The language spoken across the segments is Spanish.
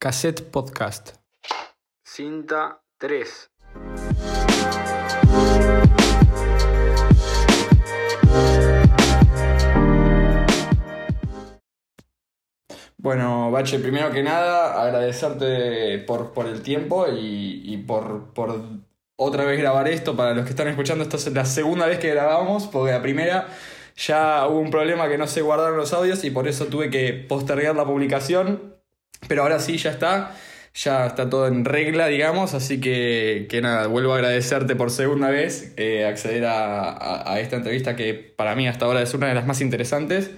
Cassette Podcast. Cinta 3. Bueno, Bache, primero que nada, agradecerte por, por el tiempo y, y por, por otra vez grabar esto. Para los que están escuchando, esta es la segunda vez que grabamos, porque la primera ya hubo un problema que no se guardaron los audios y por eso tuve que postergar la publicación. Pero ahora sí, ya está. Ya está todo en regla, digamos. Así que, que nada, vuelvo a agradecerte por segunda vez eh, acceder a, a, esta entrevista que para mí hasta ahora es una de las más interesantes.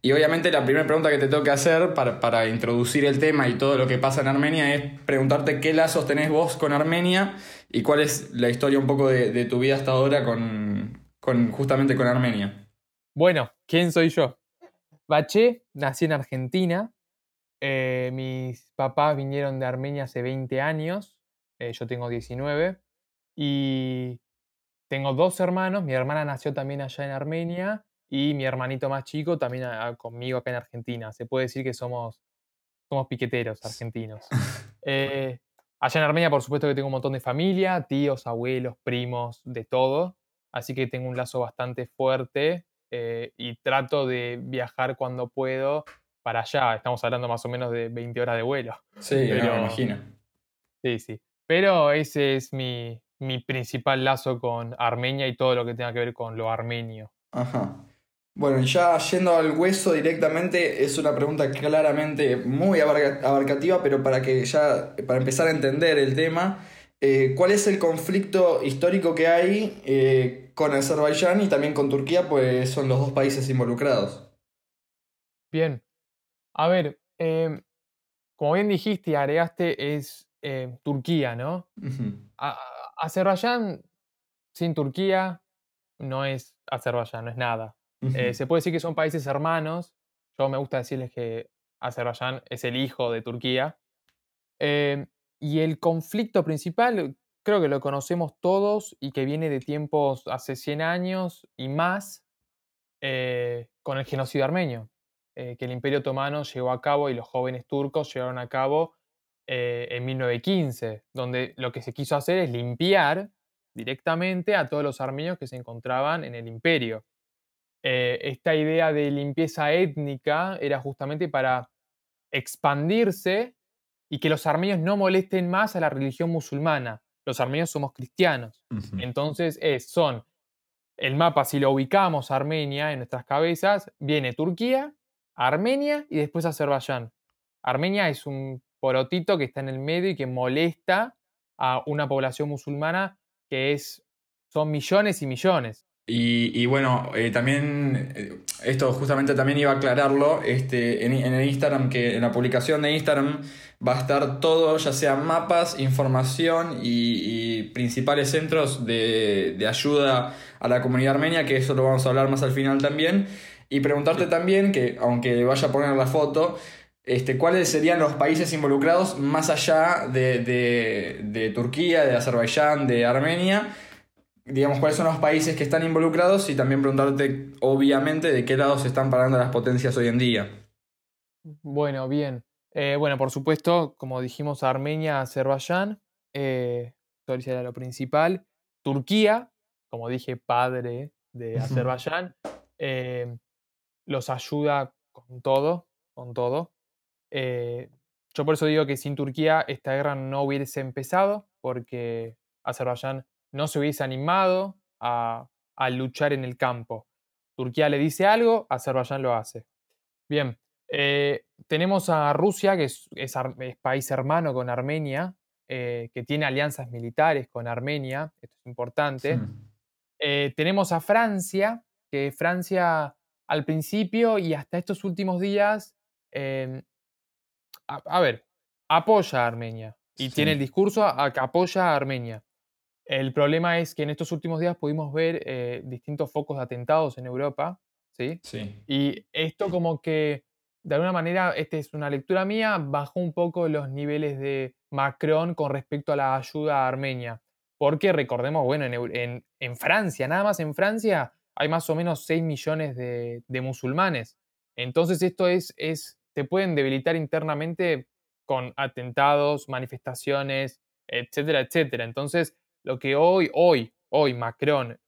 Y obviamente la primera pregunta que te tengo que hacer para, para, introducir el tema y todo lo que pasa en Armenia es preguntarte qué lazos tenés vos con Armenia y cuál es la historia un poco de, de tu vida hasta ahora con, con, justamente con Armenia. Bueno, ¿quién soy yo? Bache, nací en Argentina. Eh, mis papás vinieron de Armenia hace 20 años. Eh, yo tengo 19. Y tengo dos hermanos. Mi hermana nació también allá en Armenia y mi hermanito más chico también a, a, conmigo acá en Argentina. Se puede decir que somos, somos piqueteros argentinos. eh, allá en Armenia, por supuesto que tengo un montón de familia, tíos, abuelos, primos, de todo. Así que tengo un lazo bastante fuerte eh, y trato de viajar cuando puedo para allá. Estamos hablando más o menos de 20 horas de vuelo. Sí, Pero, no, me imagino. Sí, sí. Pero ese es mi, mi principal lazo con Armenia y todo lo que tenga que ver con lo armenio. Ajá. Bueno, ya yendo al hueso directamente, es una pregunta claramente muy abarcativa, pero para que ya, para empezar a entender el tema, eh, ¿cuál es el conflicto histórico que hay eh, con Azerbaiyán y también con Turquía? Pues son los dos países involucrados. Bien. A ver, eh, como bien dijiste y agregaste, es eh, Turquía, ¿no? Uh -huh. Azerbaiyán sin Turquía no es Azerbaiyán, no es nada. Uh -huh. eh, se puede decir que son países hermanos. Yo me gusta decirles que Azerbaiyán es el hijo de Turquía. Eh, y el conflicto principal, creo que lo conocemos todos y que viene de tiempos hace 100 años y más, eh, con el genocidio armenio, eh, que el Imperio Otomano llevó a cabo y los jóvenes turcos llevaron a cabo eh, en 1915, donde lo que se quiso hacer es limpiar directamente a todos los armenios que se encontraban en el imperio. Eh, esta idea de limpieza étnica era justamente para expandirse y que los armenios no molesten más a la religión musulmana. Los armenios somos cristianos. Uh -huh. Entonces es, son, el mapa, si lo ubicamos Armenia en nuestras cabezas, viene Turquía, Armenia y después Azerbaiyán. Armenia es un porotito que está en el medio y que molesta a una población musulmana que es, son millones y millones. Y, bueno, eh, también, eh, esto justamente también iba a aclararlo, este, en, el Instagram, que en la publicación de Instagram va a estar todo, ya sea mapas, información y, y principales centros de, de, ayuda a la comunidad armenia, que eso lo vamos a hablar más al final también. Y preguntarte también, que aunque vaya a poner la foto, este, cuáles serían los países involucrados más allá de, de, de Turquía, de Azerbaiyán, de Armenia digamos, cuáles son los países que están involucrados y también preguntarte, obviamente, de qué lado se están parando las potencias hoy en día. Bueno, bien. Eh, bueno, por supuesto, como dijimos, Armenia, Azerbaiyán, eh, sería lo principal. Turquía, como dije, padre de Azerbaiyán, eh, los ayuda con todo, con todo. Eh, yo por eso digo que sin Turquía esta guerra no hubiese empezado, porque Azerbaiyán no se hubiese animado a, a, luchar en el campo. Turquía le dice algo, Azerbaiyán lo hace. Bien, eh, tenemos a Rusia, que es, es, es, país hermano con Armenia, eh, que tiene alianzas militares con Armenia, esto es importante. Sí. Eh, tenemos a Francia, que Francia al principio y hasta estos últimos días, a, a, ver, apoya a Armenia y sí. tiene el discurso a, que apoya a Armenia. El problema es que en estos últimos días pudimos ver eh, distintos focos de atentados en Europa, ¿sí? Sí. Y esto como que, de alguna manera, esta es una lectura mía, bajó un poco los niveles de Macron con respecto a la ayuda a Armenia. Porque recordemos, bueno, en, en, en Francia, nada más en Francia, hay más o menos 6 millones de, de musulmanes. Entonces esto es, es, te pueden debilitar internamente con atentados, manifestaciones, etcétera, etcétera. Entonces, lo que hoy, hoy, hoy Macron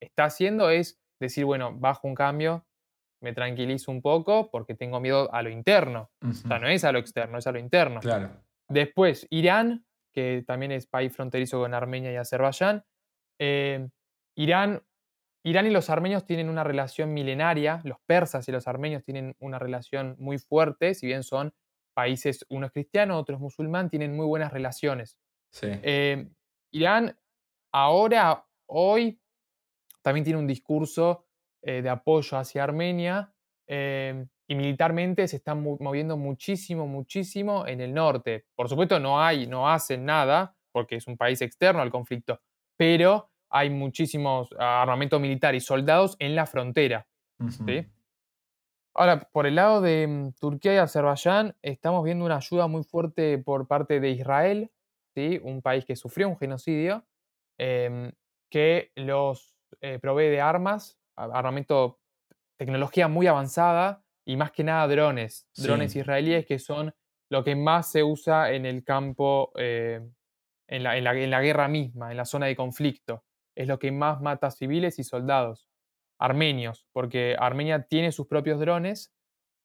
está haciendo es decir, bueno, bajo un cambio, me tranquilizo un poco porque tengo miedo a lo interno. O sea, no es a lo externo, es a lo interno. Claro. Después, Irán, que también es país fronterizo con Armenia y Azerbaiyán. Eh, Irán, Irán y los armenios tienen una relación milenaria, los persas y los armenios tienen una relación muy fuerte, si bien son países, uno es cristiano, otro es musulmán, tienen muy buenas relaciones. Sí. Eh, Irán ahora, hoy, también tiene un discurso eh, de apoyo hacia Armenia y militarmente se están moviendo muchísimo, muchísimo en el norte. Por supuesto, no hay, no hacen nada, porque es un país externo al conflicto, pero hay muchísimos ah, armamento militar y soldados en la frontera. Ahora, por el lado de mm, Turquía y Azerbaiyán, estamos viendo una ayuda muy fuerte por parte de Israel, ¿sí? un país que sufrió un genocidio, em, que los eh, provee de armas, armamento, tecnología muy avanzada, y más que nada drones, drones israelíes que son lo que más se usa en el campo, eh, en, la, en, la, guerra misma, en la zona de conflicto. Es lo que más mata civiles y soldados armenios, porque Armenia tiene sus propios drones,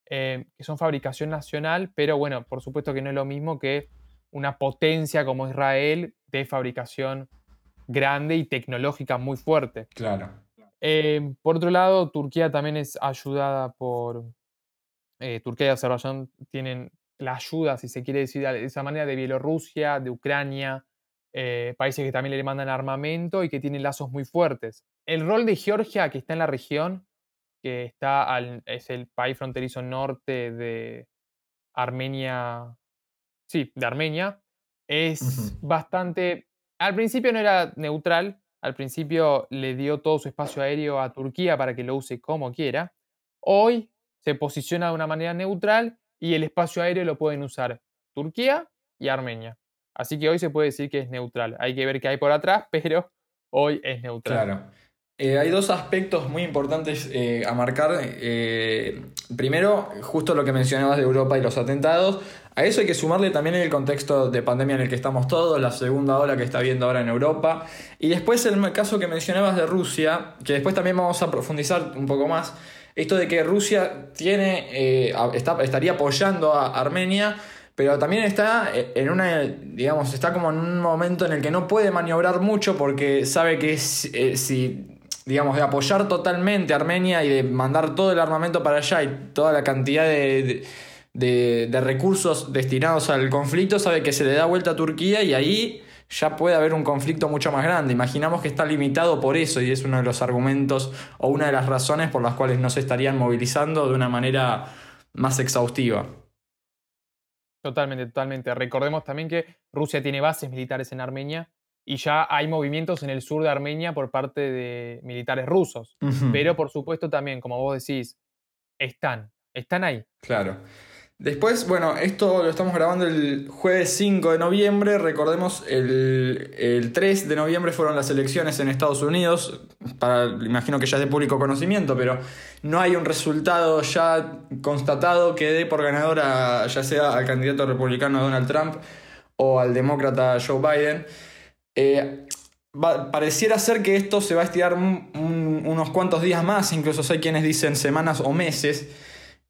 eh, que son fabricación nacional, pero bueno, por supuesto que no es lo mismo que una potencia como Israel de fabricación grande y tecnológica muy fuerte. Claro. Eh, por otro lado, Turquía también es ayudada por, eh, Turquía y Azerbaiyán tienen la ayuda, si se quiere decir de esa manera, de Bielorrusia, de Ucrania, eh, países que también le mandan armamento y que tienen lazos muy fuertes. El rol de Georgia, que está en la región, que está es el país fronterizo norte de Armenia, sí, de Armenia, es bastante, al principio no era neutral, al principio le dio todo su espacio aéreo a Turquía para que lo use como quiera. Hoy se posiciona de una manera neutral y el espacio aéreo lo pueden usar Turquía y Armenia. Así que hoy se puede decir que es neutral. Hay que ver qué hay por atrás, pero hoy es neutral. Claro. Eh, hay dos aspectos muy importantes eh, a marcar. Eh, primero, justo lo que mencionabas de Europa y los atentados. A eso hay que sumarle también el contexto de pandemia en el que estamos todos, la segunda ola que está habiendo ahora en Europa. Y después el caso que mencionabas de Rusia, que después también vamos a profundizar un poco más esto de que Rusia tiene, estaría apoyando a Armenia, pero también está eh, en una, digamos, está como en un momento en el que no puede maniobrar mucho porque sabe que eh, si, digamos, de apoyar totalmente a Armenia y de mandar todo el armamento para allá y toda la cantidad de, de recursos destinados al conflicto, sabe que se le da vuelta a Turquía y ahí ya puede haber un conflicto mucho más grande. Imaginamos que está limitado por eso y es uno de los argumentos o una de las razones por las cuales no se estarían movilizando de una manera más exhaustiva. Totalmente, totalmente. Recordemos también que Rusia tiene bases militares en Armenia y ya hay movimientos en el sur de Armenia por parte de militares rusos. Pero por supuesto también, como vos decís, están, están ahí. Claro. Después, bueno, esto lo estamos grabando el jueves 5 de noviembre. Recordemos, el, 3 de noviembre fueron las elecciones en Estados Unidos. Imagino que ya es de público conocimiento, pero no hay un resultado ya constatado que dé por ganador ya sea al candidato republicano Donald Trump o al demócrata Joe Biden. Eh, pareciera ser que esto se va a estirar unos cuantos días más, incluso hay quienes dicen semanas o meses.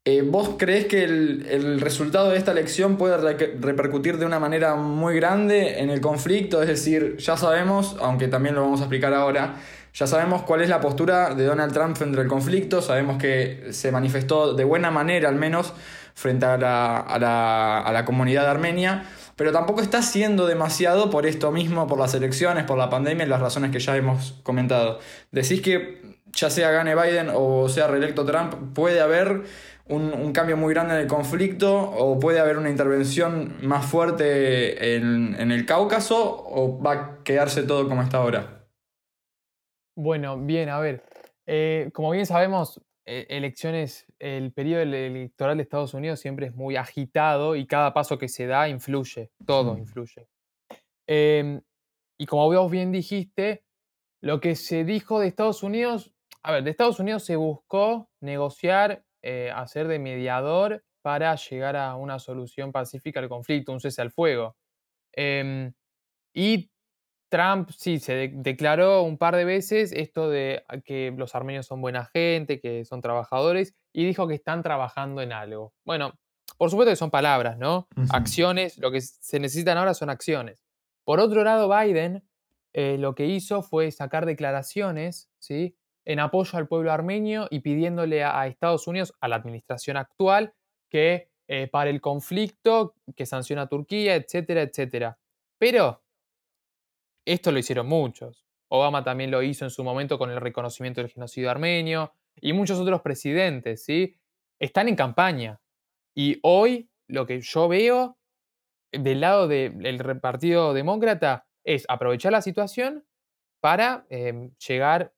Eh, ¿Vos crees que el, resultado de esta elección puede repercutir de una manera muy grande en el conflicto? Es decir, ya sabemos, aunque también lo vamos a explicar ahora, ya sabemos cuál es la postura de Donald Trump frente al conflicto, sabemos que se manifestó de buena manera al menos frente a la, a la comunidad de Armenia, pero tampoco está haciendo demasiado por esto mismo, por las elecciones, por la pandemia y las razones que ya hemos comentado. Decís que ya sea gane Biden o sea reelecto Trump, puede haber un, cambio muy grande en el conflicto o puede haber una intervención más fuerte en, el Cáucaso o va a quedarse todo como está ahora? Bueno, bien, a ver. Eh, como bien sabemos, e, elecciones, el periodo electoral de Estados Unidos siempre es muy agitado y cada paso que se da influye, todo influye. Em, y como vos bien dijiste, lo que se dijo de Estados Unidos, a ver, de Estados Unidos se buscó negociar eh, hacer de mediador para llegar a una solución pacífica al conflicto, un cese al fuego. Em, y Trump sí se declaró un par de veces esto de que los armenios son buena gente, que son trabajadores, y dijo que están trabajando en algo. Bueno, por supuesto que son palabras, ¿no? Acciones, lo que se necesitan ahora son acciones. Por otro lado, Biden eh, lo que hizo fue sacar declaraciones, ¿sí? En apoyo al pueblo armenio y pidiéndole a, Estados Unidos, a la administración actual, que eh, para el conflicto, que sanciona a Turquía, etcétera, etcétera. Pero esto lo hicieron muchos. Obama también lo hizo en su momento con el reconocimiento del genocidio armenio y muchos otros presidentes, ¿sí? Están en campaña. Y hoy lo que yo veo del lado del Partido Demócrata es aprovechar la situación para em, llegar...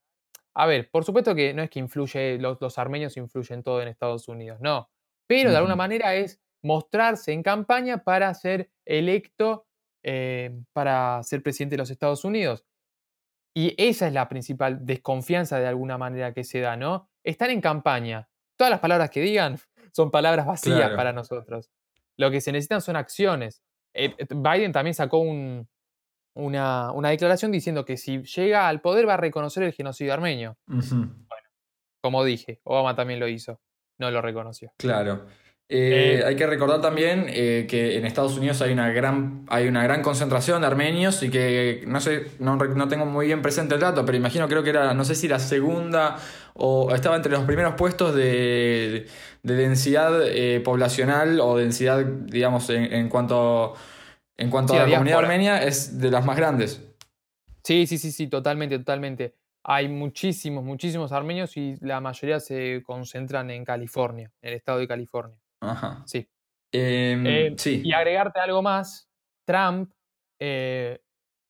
A ver, por supuesto que no es que influye, los, armenios influyen todo en Estados Unidos, no. Pero de alguna manera es mostrarse en campaña para ser electo eh, para ser presidente de los Estados Unidos. Y esa es la principal desconfianza de alguna manera que se da, ¿no? Están en campaña. Todas las palabras que digan son palabras vacías para nosotros. Lo que se necesitan son acciones. Eh, eh, Biden también sacó una, una, declaración diciendo que si llega al poder va a reconocer el genocidio armenio. Bueno, como dije, Obama también lo hizo, no lo reconoció. Claro. Eh, hay que recordar también eh, que en Estados Unidos hay una gran hay una gran concentración de armenios y que no sé no, tengo muy bien presente el dato pero imagino creo que era no sé si la segunda o estaba entre los primeros puestos de, densidad eh, poblacional o densidad digamos en, cuanto en cuanto a la comunidad armenia es de las más grandes sí sí sí sí totalmente totalmente hay muchísimos muchísimos armenios y la mayoría se concentran en California en el estado de California Ajá. Sí. Em, eh, sí. Y agregarte algo más, Trump, eh,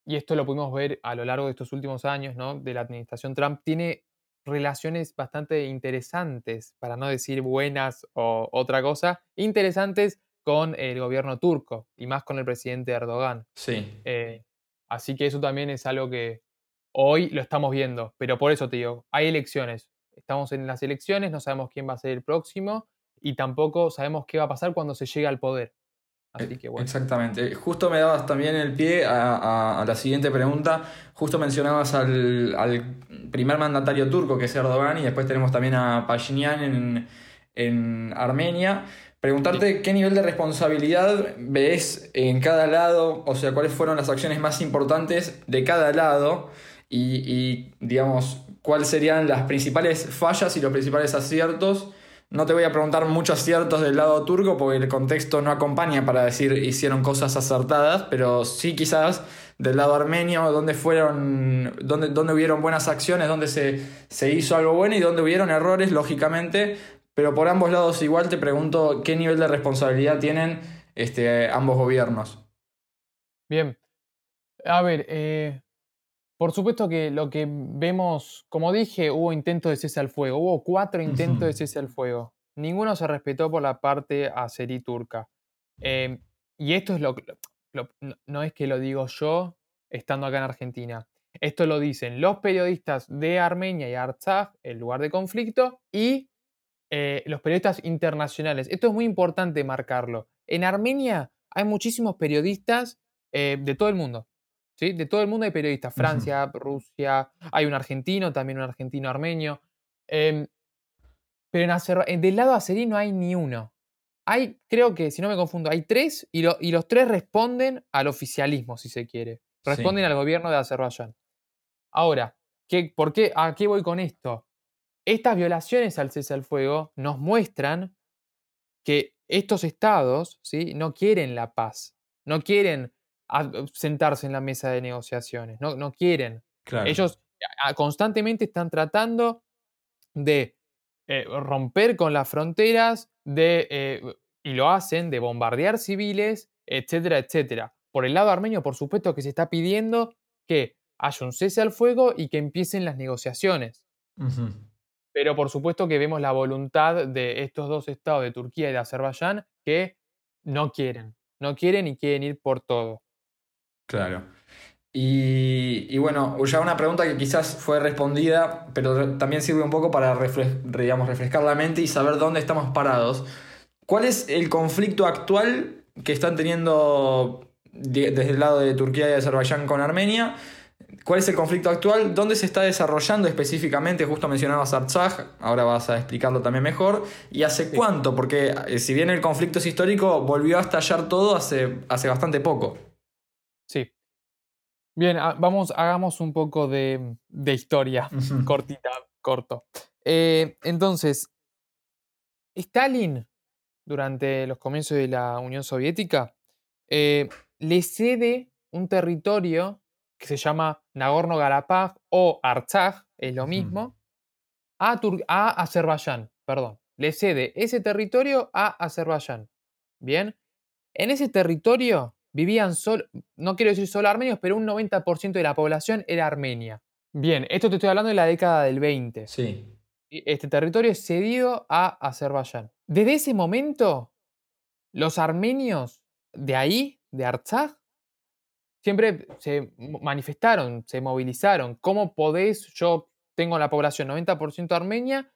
y esto lo pudimos ver a lo largo de estos últimos años, ¿no? De la administración Trump, tiene relaciones bastante interesantes, para no decir buenas o otra cosa, interesantes con el gobierno turco y más con el presidente Erdogan. Sí. Eh, así que eso también es algo que hoy lo estamos viendo, pero por eso te digo, hay elecciones. Estamos en las elecciones, no sabemos quién va a ser el próximo y tampoco sabemos qué va a pasar cuando se llegue al poder. Así que bueno. Exactamente. Justo me dabas también el pie a, la siguiente pregunta. Justo mencionabas al, primer mandatario turco, que es Erdogan, y después tenemos también a Pashinyan en, Armenia. Preguntarte qué nivel de responsabilidad ves en cada lado, o sea, cuáles fueron las acciones más importantes de cada lado y, digamos, cuáles serían las principales fallas y los principales aciertos. No te voy a preguntar muchos aciertos del lado turco porque el contexto no acompaña para decir hicieron cosas acertadas, pero sí quizás del lado armenio, donde fueron, donde, donde hubieron buenas acciones, donde se, se hizo algo bueno y donde hubieron errores, lógicamente, pero por ambos lados igual te pregunto qué nivel de responsabilidad tienen este, ambos gobiernos. Bien. A ver, eh, por supuesto que lo que vemos, como dije, hubo intentos de cese al fuego, hubo cuatro intentos de cese al fuego. Ninguno se respetó por la parte azerí turca. Em, y esto es lo, que no es que lo digo yo estando acá en Argentina. Esto lo dicen los periodistas de Armenia y Artsaj, el lugar de conflicto, y eh, los periodistas internacionales. Esto es muy importante marcarlo. En Armenia hay muchísimos periodistas eh, de todo el mundo. De todo el mundo hay periodistas, Francia, Rusia, hay un argentino, también un argentino armenio. Em, pero en del lado azerí no hay ni uno. Hay, creo que, si no me confundo, hay tres y, los tres responden al oficialismo, si se quiere. Responden al gobierno de Azerbaiyán. Ahora, ¿qué, ¿por qué, ¿a qué voy con esto? Estas violaciones al cese al fuego nos muestran que estos estados ¿sí? no quieren la paz, no quieren sentarse en la mesa de negociaciones, no, no quieren. Ellos constantemente están tratando de eh, romper con las fronteras, de, eh, y lo hacen, de bombardear civiles, etcétera, etcétera. Por el lado armenio, por supuesto que se está pidiendo que haya un cese al fuego y que empiecen las negociaciones. Pero por supuesto que vemos la voluntad de estos dos estados, de Turquía y de Azerbaiyán, que no quieren, no quieren y quieren ir por todo. Claro. Y, bueno, ya una pregunta que quizás fue respondida, pero también sirve un poco para digamos, refrescar la mente y saber dónde estamos parados. ¿Cuál es el conflicto actual que están teniendo desde el lado de Turquía y Azerbaiyán con Armenia? ¿Cuál es el conflicto actual? ¿Dónde se está desarrollando específicamente? Justo mencionabas Artsaj, ahora vas a explicarlo también mejor. ¿Y hace cuánto? Porque eh, si bien el conflicto es histórico, volvió a estallar todo hace, hace bastante poco. Sí. Bien, vamos, hagamos un poco de, historia, cortita, corto. Eh, entonces, Stalin, durante los comienzos de la Unión Soviética, eh, le cede un territorio que se llama Nagorno-Karabaj o Artsaj, es lo mismo, a, a Azerbaiyán, perdón. Le cede ese territorio a Azerbaiyán. Bien. En ese territorio vivían solo, no quiero decir solo armenios, pero un 90% de la población era armenia. Bien, esto te estoy hablando de la década del 20. Sí. Este territorio es cedido a Azerbaiyán. Desde ese momento, los armenios de ahí, de Artsaj, siempre se manifestaron, se movilizaron. ¿Cómo podés, yo tengo la población 90% armenia,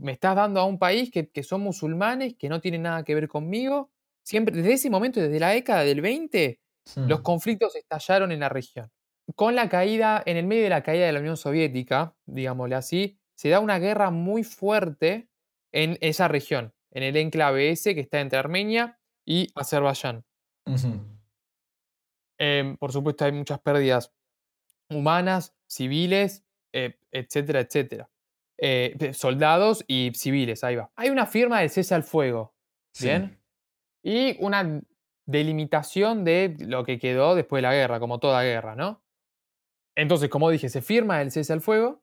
me estás dando a un país que, son musulmanes, que no tienen nada que ver conmigo? Siempre, desde ese momento, desde la década del 20, los conflictos estallaron en la región. Con la caída, en el medio de la caída de la Unión Soviética, digámosle así, se da una guerra muy fuerte en esa región, en el enclave ese que está entre Armenia y Azerbaiyán. Em, por supuesto, hay muchas pérdidas humanas, civiles, eh, etcétera, etcétera. Eh, soldados y civiles, ahí va. Hay una firma del cese al fuego, ¿bien? Y una delimitación de lo que quedó después de la guerra, como toda guerra, ¿no? Entonces, como dije, se firma el cese al fuego,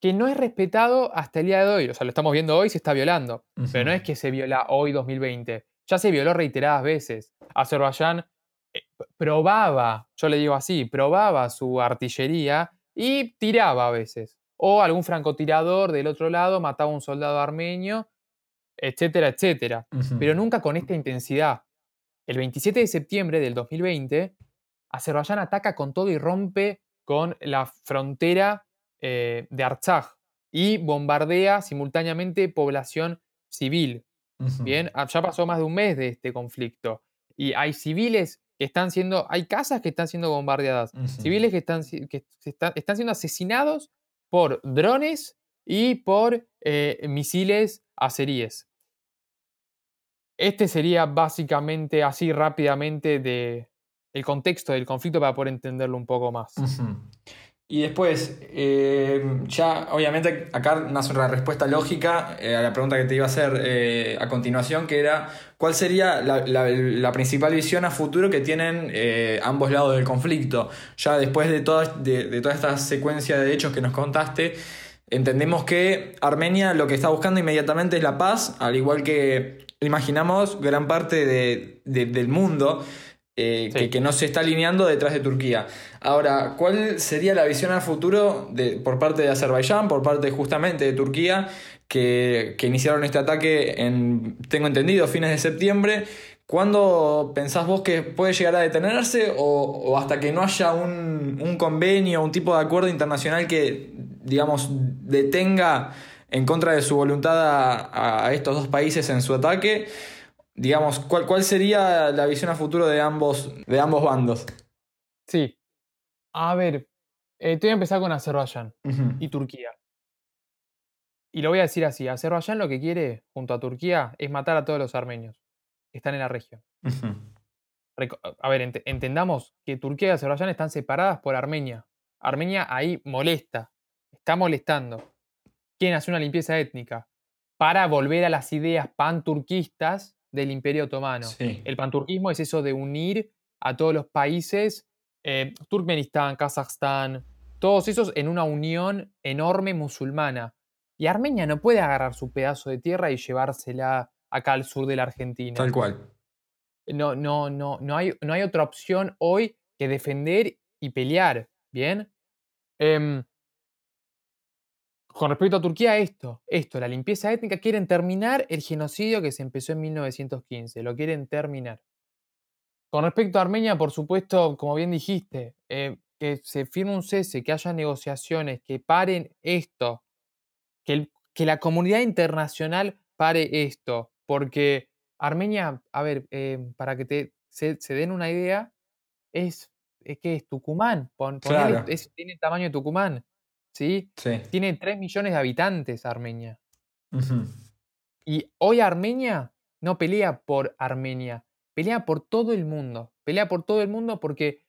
que no es respetado hasta el día de hoy. O sea, lo estamos viendo hoy, se está violando. Pero no es que se viola hoy 2020. Ya se violó reiteradas veces. Azerbaiyán probaba, yo le digo así, probaba su artillería y tiraba a veces. O algún francotirador del otro lado mataba a un soldado armenio, etcétera, etcétera. Pero nunca con esta intensidad. El 27 de septiembre del 2020, Azerbaiyán ataca con todo y rompe con la frontera eh, de Artsaj y bombardea simultáneamente población civil. Bien, ah, ya pasó más de un mes de este conflicto y hay civiles que están siendo, hay casas que están siendo bombardeadas, civiles que, están, que están, siendo asesinados por drones y por eh, misiles azeríes. Este sería básicamente así rápidamente de, el contexto del conflicto para poder entenderlo un poco más. Y después, eh, ya obviamente acá nace una respuesta lógica eh, a la pregunta que te iba a hacer eh, a continuación, que era, ¿cuál sería la, principal visión a futuro que tienen ambos lados del conflicto? Ya después de toda, de, toda esta secuencia de hechos que nos contaste, entendemos que Armenia lo que está buscando inmediatamente es la paz, al igual que imaginamos gran parte del mundo. Eh, que, no se está alineando detrás de Turquía. Ahora, ¿cuál sería la visión al futuro de, por parte de Azerbaiyán, por parte justamente de Turquía, que, iniciaron este ataque en, tengo entendido, fines de septiembre? ¿Cuándo pensás vos que puede llegar a detenerse o, hasta que no haya un, un, convenio, un tipo de acuerdo internacional que, digamos, detenga en contra de su voluntad a estos dos países en su ataque? Digamos, ¿cuál, ¿cuál sería la visión a futuro de ambos, de ambos bandos? Sí. A ver, eh, te voy a empezar con Azerbaiyán y Turquía. Y lo voy a decir así, Azerbaiyán lo que quiere, junto a Turquía, es matar a todos los armenios que están en la región. A ver, entendamos que Turquía y Azerbaiyán están separadas por Armenia. Armenia ahí molesta, está molestando. Quieren hacer una limpieza étnica para volver a las ideas panturquistas del Imperio Otomano. El panturquismo es eso de unir a todos los países, eh, Turkmenistán, Kazajstán, todos esos en una unión enorme musulmana. Y Armenia no puede agarrar su pedazo de tierra y llevársela acá al sur de la Argentina. Tal cual. No, no, no, no hay, no hay otra opción hoy que defender y pelear, ¿bien? Em, con respecto a Turquía, esto, esto, la limpieza étnica, quieren terminar el genocidio que se empezó en 1915, lo quieren terminar. Con respecto a Armenia, por supuesto, como bien dijiste, eh, que se firme un cese, que haya negociaciones, que paren esto, que, que la comunidad internacional pare esto, porque Armenia, a ver, eh, para que te, se, den una idea, es, es que es Tucumán. Pon, claro. tiene el tamaño de Tucumán. ¿Sí? Sí. Tiene 3 millones de habitantes Armenia. Y hoy Armenia no pelea por Armenia, pelea por todo el mundo. Pelea por todo el mundo porque.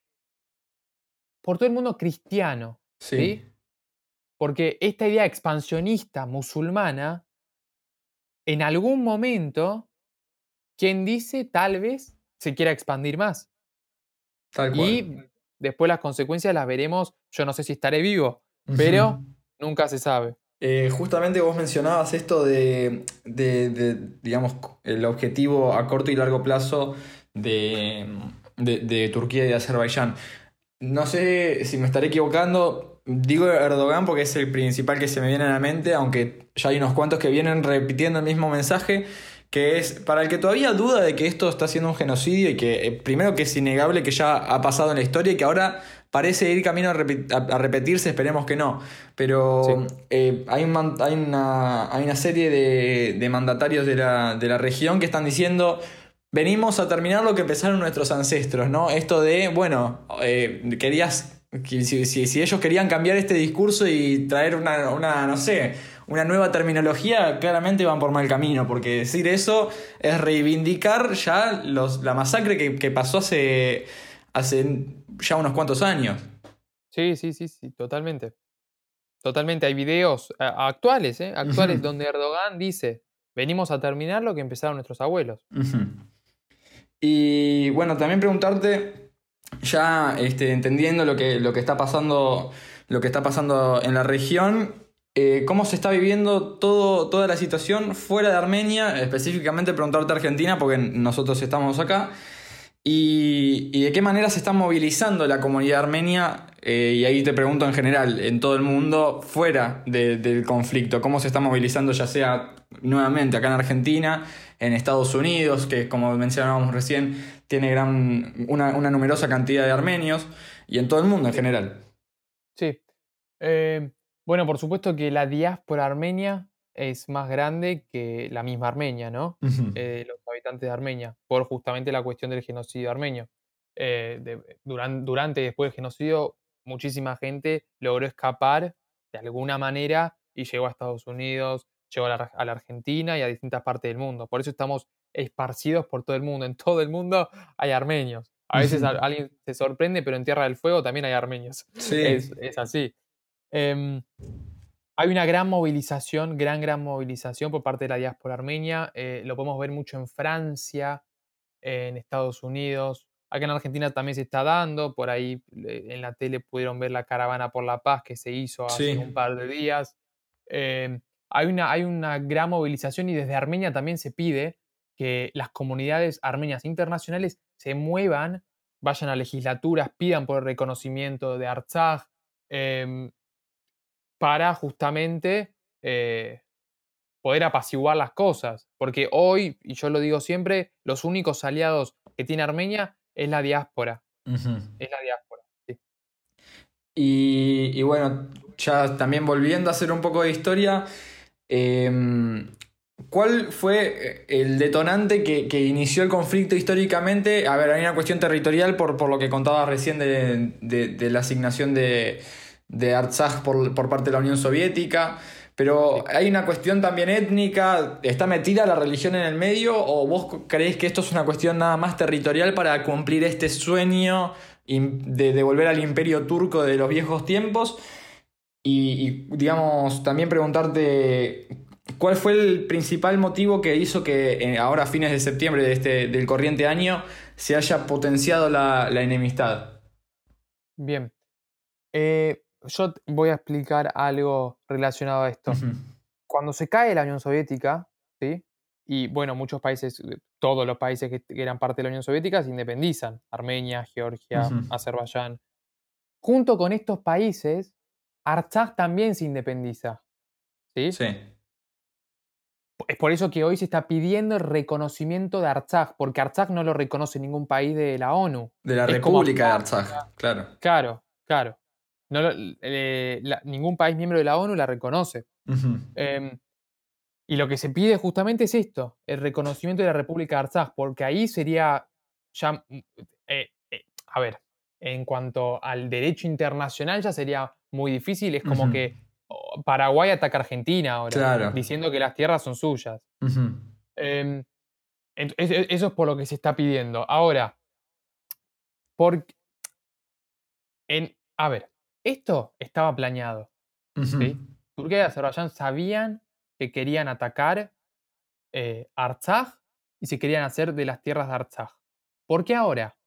Por todo el mundo cristiano. ¿sí? Porque esta idea expansionista musulmana, en algún momento, quien dice tal vez se quiera expandir más. Y después las consecuencias las veremos. Yo no sé si estaré vivo, pero nunca se sabe. Eh, justamente vos mencionabas esto de, digamos, el objetivo a corto y largo plazo de, de, Turquía y de Azerbaiyán. No sé si me estaré equivocando, digo Erdogan porque es el principal que se me viene a la mente, aunque ya hay unos cuantos que vienen repitiendo el mismo mensaje, que es para el que todavía duda de que esto está siendo un genocidio y que eh, primero que es innegable que ya ha pasado en la historia y que ahora parece ir camino a, repetirse, esperemos que no. Pero eh, hay, hay, una, serie de, mandatarios de la, región que están diciendo, venimos a terminar lo que empezaron nuestros ancestros, ¿no? Esto de, bueno, eh, querías, si, ellos querían cambiar este discurso y traer una, una, no sé, una nueva terminología, claramente van por mal camino, porque decir eso es reivindicar ya los, la masacre que, que pasó hace, hace ya unos cuantos años. Sí, sí, sí, sí, totalmente. Totalmente. Hay videos eh, actuales, ¿eh? Actuales, donde Erdogan dice, venimos a terminar lo que empezaron nuestros abuelos. Y bueno, también preguntarte, ya este, entendiendo lo que, lo que está pasando, lo que está pasando en la región, eh, cómo se está viviendo todo, toda la situación fuera de Armenia, específicamente preguntarte a Argentina, porque nosotros estamos acá. Y, de qué manera se está movilizando la comunidad armenia, eh, y ahí te pregunto en general, en todo el mundo, fuera del conflicto, cómo se está movilizando ya sea nuevamente acá en Argentina, en Estados Unidos, que como mencionábamos recién, tiene gran, una, numerosa cantidad de armenios, y en todo el mundo en general. Sí. Eh, bueno, por supuesto que la diáspora armenia es más grande que la misma Armenia, ¿no? Eh, los habitantes de Armenia, por justamente la cuestión del genocidio armenio. Eh, durante, y después del genocidio, muchísima gente logró escapar de alguna manera y llegó a Estados Unidos, llegó a la, Argentina y a distintas partes del mundo. Por eso estamos esparcidos por todo el mundo. En todo el mundo hay armenios. A veces alguien se sorprende, pero en Tierra del Fuego también hay armenios. Sí. Es, es así. Em, hay una gran movilización, gran, gran movilización por parte de la diáspora armenia. Eh, lo podemos ver mucho en Francia, en Estados Unidos. Acá en Argentina también se está dando. Por ahí eh, en la tele pudieron ver la caravana por la paz que se hizo hace un par de días. Em, hay, una, hay una gran movilización y desde Armenia también se pide que las comunidades armenias internacionales se muevan, vayan a legislaturas, pidan por el reconocimiento de Artsaj. Em, para justamente eh, poder apaciguar las cosas. Porque hoy, y yo lo digo siempre, los únicos aliados que tiene Armenia es la diáspora. Es la diáspora, sí. Y, bueno, ya también volviendo a hacer un poco de historia, em, ¿cuál fue el detonante que, inició el conflicto históricamente? A ver, hay una cuestión territorial por, por lo que contaba recién de la asignación de, de Artsaj por, parte de la Unión Soviética. Pero hay una cuestión también étnica, ¿está metida la religión en el medio o vos creéis que esto es una cuestión nada más territorial para cumplir este sueño de devolver al imperio turco de los viejos tiempos? Y, digamos, también preguntarte cuál fue el principal motivo que hizo que eh, ahora a fines de septiembre de este, del corriente año se haya potenciado la, enemistad. Bien. Eh, yo voy a explicar algo relacionado a esto. Cuando se cae la Unión Soviética, ¿sí? y bueno, muchos países, todos los países que, eran parte de la Unión Soviética se independizan, Armenia, Georgia, Azerbaiyán. Junto con estos países, Artsaj también se independiza. ¿sí? Sí. Es por eso que hoy se está pidiendo el reconocimiento de Artsaj, porque Artsaj no lo reconoce ningún país de la ONU. De la República de Artsaj, claro. Claro, claro. No, eh, ningún país miembro de la ONU la reconoce. Em, Y lo que se pide justamente es esto, el reconocimiento de la República de Artsaj, porque ahí sería ya, mm, eh, eh, a ver, en cuanto al derecho internacional ya sería muy difícil, es como que oh, Paraguay ataca a Argentina ahora, Claro. diciendo que las tierras son suyas. Em, es- eso es por lo que se está pidiendo. Ahora, por, en, a ver, esto estaba planeado. Turquía y Azerbaiyán sabían que querían atacar eh, Artsaj y se querían hacer de las tierras de Artsaj. ¿Por qué ahora?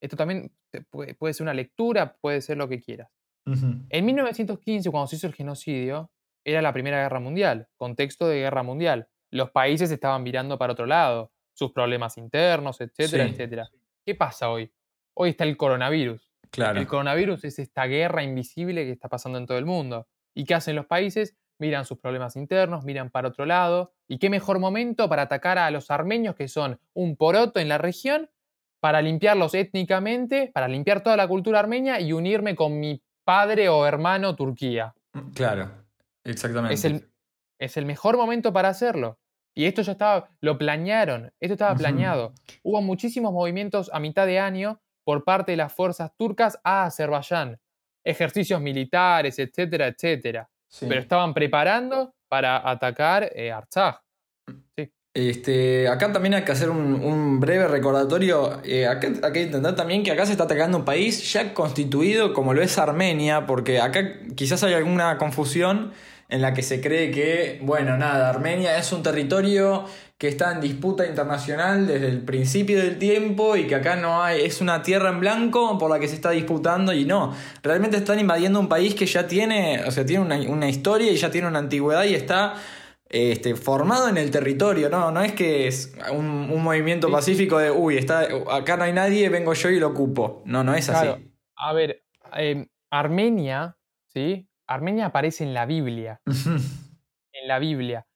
Esto también puede, puede ser una lectura, puede ser lo que quieras. Ujú. En 1915, cuando se hizo el genocidio, era la Primera Guerra Mundial, contexto de guerra mundial. Los países estaban mirando para otro lado, sus problemas internos, etcétera, Sí. etcétera. ¿Qué pasa hoy? Hoy está el coronavirus. Claro. El coronavirus es esta guerra invisible que está pasando en todo el mundo. ¿Y qué hacen los países? Miran sus problemas internos, miran para otro lado. ¿Y qué mejor momento para atacar a los armenios que son un poroto en la región? Para limpiarlos étnicamente, para limpiar toda la cultura armenia y unirme con mi padre o hermano Turquía. Claro. Exactamente. Es el, es el mejor momento para hacerlo. Y esto ya estaba, lo planearon, esto estaba planeado. Hubo muchísimos movimientos a mitad de año por parte de las fuerzas turcas a Azerbaiyán. Ejercicios militares, etcétera, etcétera. Sí. Pero estaban preparando para atacar eh, Artsaj. Este, acá también hay que hacer un, un breve recordatorio. Eh, acá hay que entender también que acá se está atacando un país ya constituido como lo es Armenia, porque acá quizás hay alguna confusión en la que se cree que, bueno, nada, Armenia es un territorio que está en disputa internacional desde el principio del tiempo y que acá no hay, es una tierra en blanco por la que se está disputando y no, realmente están invadiendo un país que ya tiene, o sea, tiene una, una historia y ya tiene una antigüedad y está este, formado en el territorio, no, no es que es un, un movimiento Sí. pacífico de, uy, está, acá no hay nadie, vengo yo y lo ocupo. No, no es así. A ver, em, Armenia, ¿sí? Armenia aparece en la Biblia. en la Biblia.